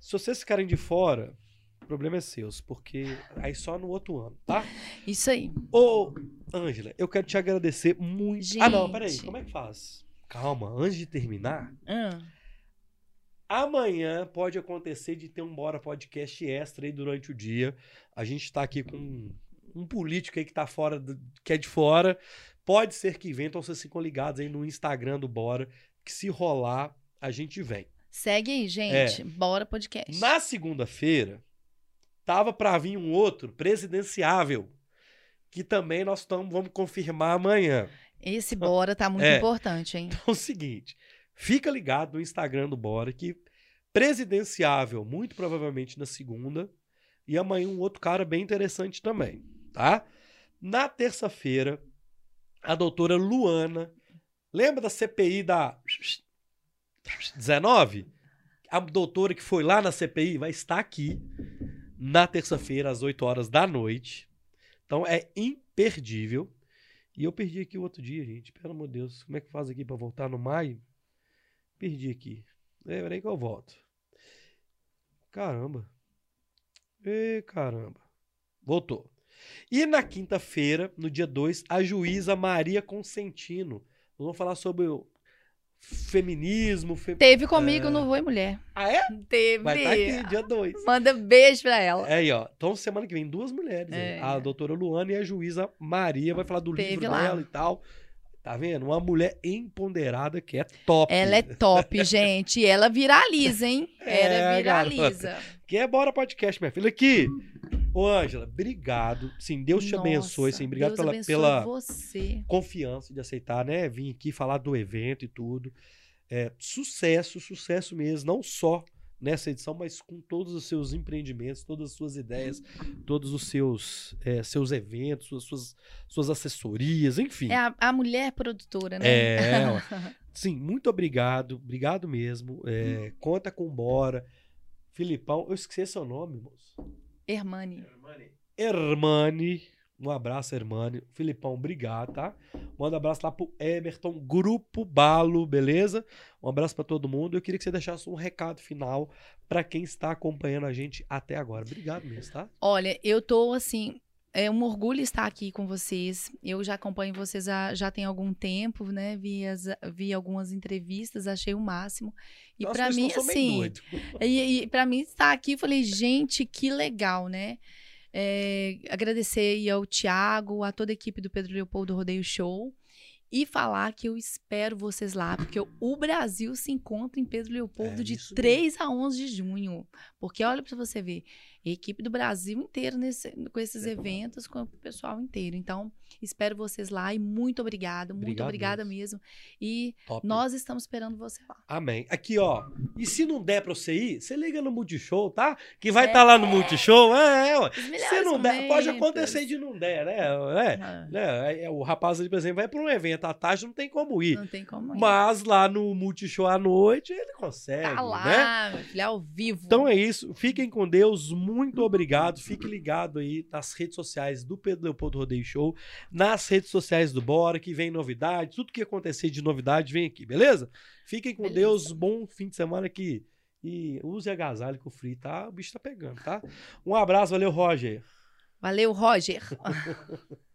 Se vocês ficarem de fora, o problema é seus, porque aí só no outro ano, tá? Isso aí. Ô, Ângela, eu quero te agradecer muito. Ah, não, peraí, Gente. como é que faz? Calma, antes de terminar, Ah, amanhã pode acontecer de ter um Bora Podcast extra aí durante o dia. A gente tá aqui com um, um político aí que tá fora, do- que é de fora. Pode ser que venha, então vocês ficam ligados aí no Instagram do Bora, que se rolar, a gente vem. segue aí, gente. Bora podcast. É. Na segunda-feira, tava pra vir um outro presidenciável, que também nós tamo, vamos confirmar amanhã. Esse Bora tá muito É. importante, hein? Então é o seguinte, fica ligado no Instagram do Bora que presidenciável, muito provavelmente na segunda, e amanhã um outro cara bem interessante também, tá? Na terça-feira, a doutora Luana, lembra da CPI da 19? A doutora que foi lá na CPI vai estar aqui na terça-feira, às 8 horas da noite. Então é imperdível. E eu perdi aqui o outro dia, gente. Pelo amor de Deus. Como é que faz aqui pra voltar no maio? Perdi aqui. É, peraí que eu volto. Caramba. Ê, caramba. Voltou. E na quinta-feira, no dia 2, a juíza Maria Consentino. Nós vamos falar sobre feminismo. fe- Teve comigo no Voo e Mulher. Ah, é? Teve. Vai estar aqui, dia 2. Manda beijo pra ela. É aí, ó. Então, semana que vem, duas mulheres. É. A doutora Luana e a juíza Maria vai falar do Teve livro lá. dela e tal. Tá vendo? Uma mulher empoderada que é top. Ela é top, *laughs* gente. E ela viraliza, hein? Ela É, viraliza. Que é Bora Podcast, minha filha. Aqui. Ô, Ângela, obrigado. Sim, Deus te abençoe. Nossa, Sim, obrigado Deus pela, abençoe pela você. confiança de aceitar, né? Vim aqui falar do evento e tudo. É, sucesso, sucesso mesmo. Não só nessa edição, mas com todos os seus empreendimentos, todas as suas ideias, todos os seus, é, seus eventos, suas, suas, suas assessorias, enfim. É a, a mulher produtora, né? É. *laughs* Sim, muito obrigado. Obrigado mesmo. É, conta com Bora. Filipão, eu esqueci seu nome, moço. Hermane. Hermane. Um abraço, Hermane. Filipão, obrigado, tá? Manda um abraço lá pro Emerton, Grupo Balo, beleza? Um abraço pra todo mundo. Eu queria que você deixasse um recado final pra quem está acompanhando a gente até agora. Obrigado mesmo, tá? Olha, eu tô assim. É um orgulho estar aqui com vocês. Eu já acompanho vocês há, já tem algum tempo, né? Vi, as- vi algumas entrevistas, achei o máximo. E mas mim, assim. E, e para mim estar aqui, falei, gente, que legal, né? É, agradecer ao Tiago, a toda a equipe do Pedro Leopoldo Rodeio Show. E falar que eu espero vocês lá, porque o Brasil se encontra em Pedro Leopoldo É, de isso 3 a 11 de junho. Porque olha para você ver, equipe do Brasil inteiro nesse- com esses É. eventos, com o pessoal inteiro. Então, espero vocês lá e muito obrigado, muito Obrigado obrigada mesmo. E Top. nós estamos esperando você lá. Amém. Aqui, ó. E se não der pra você ir, você liga no Multishow, tá? Que vai É. estar lá no Multishow. É, é, ué. Se não der, pode acontecer de não der, né? É, né? É, O rapaz ali, por exemplo, vai pra um evento à tarde, não tem como ir. Não tem como ir. Mas lá no Multishow à noite, ele consegue, Tá né? lá, meu filho, ao vivo. Então é isso. Fiquem com Deus. Muito obrigado. Fique ligado aí nas redes sociais do Pedro Leopoldo Rodeio Show, nas redes sociais do Bora, que vem novidade. Tudo que acontecer de novidade vem aqui, beleza? Fiquem com Beleza. Deus. Bom fim de semana aqui. E use agasalho que o frio tá, o bicho tá pegando, tá? Um abraço, valeu, Roger. Valeu, Roger. *laughs*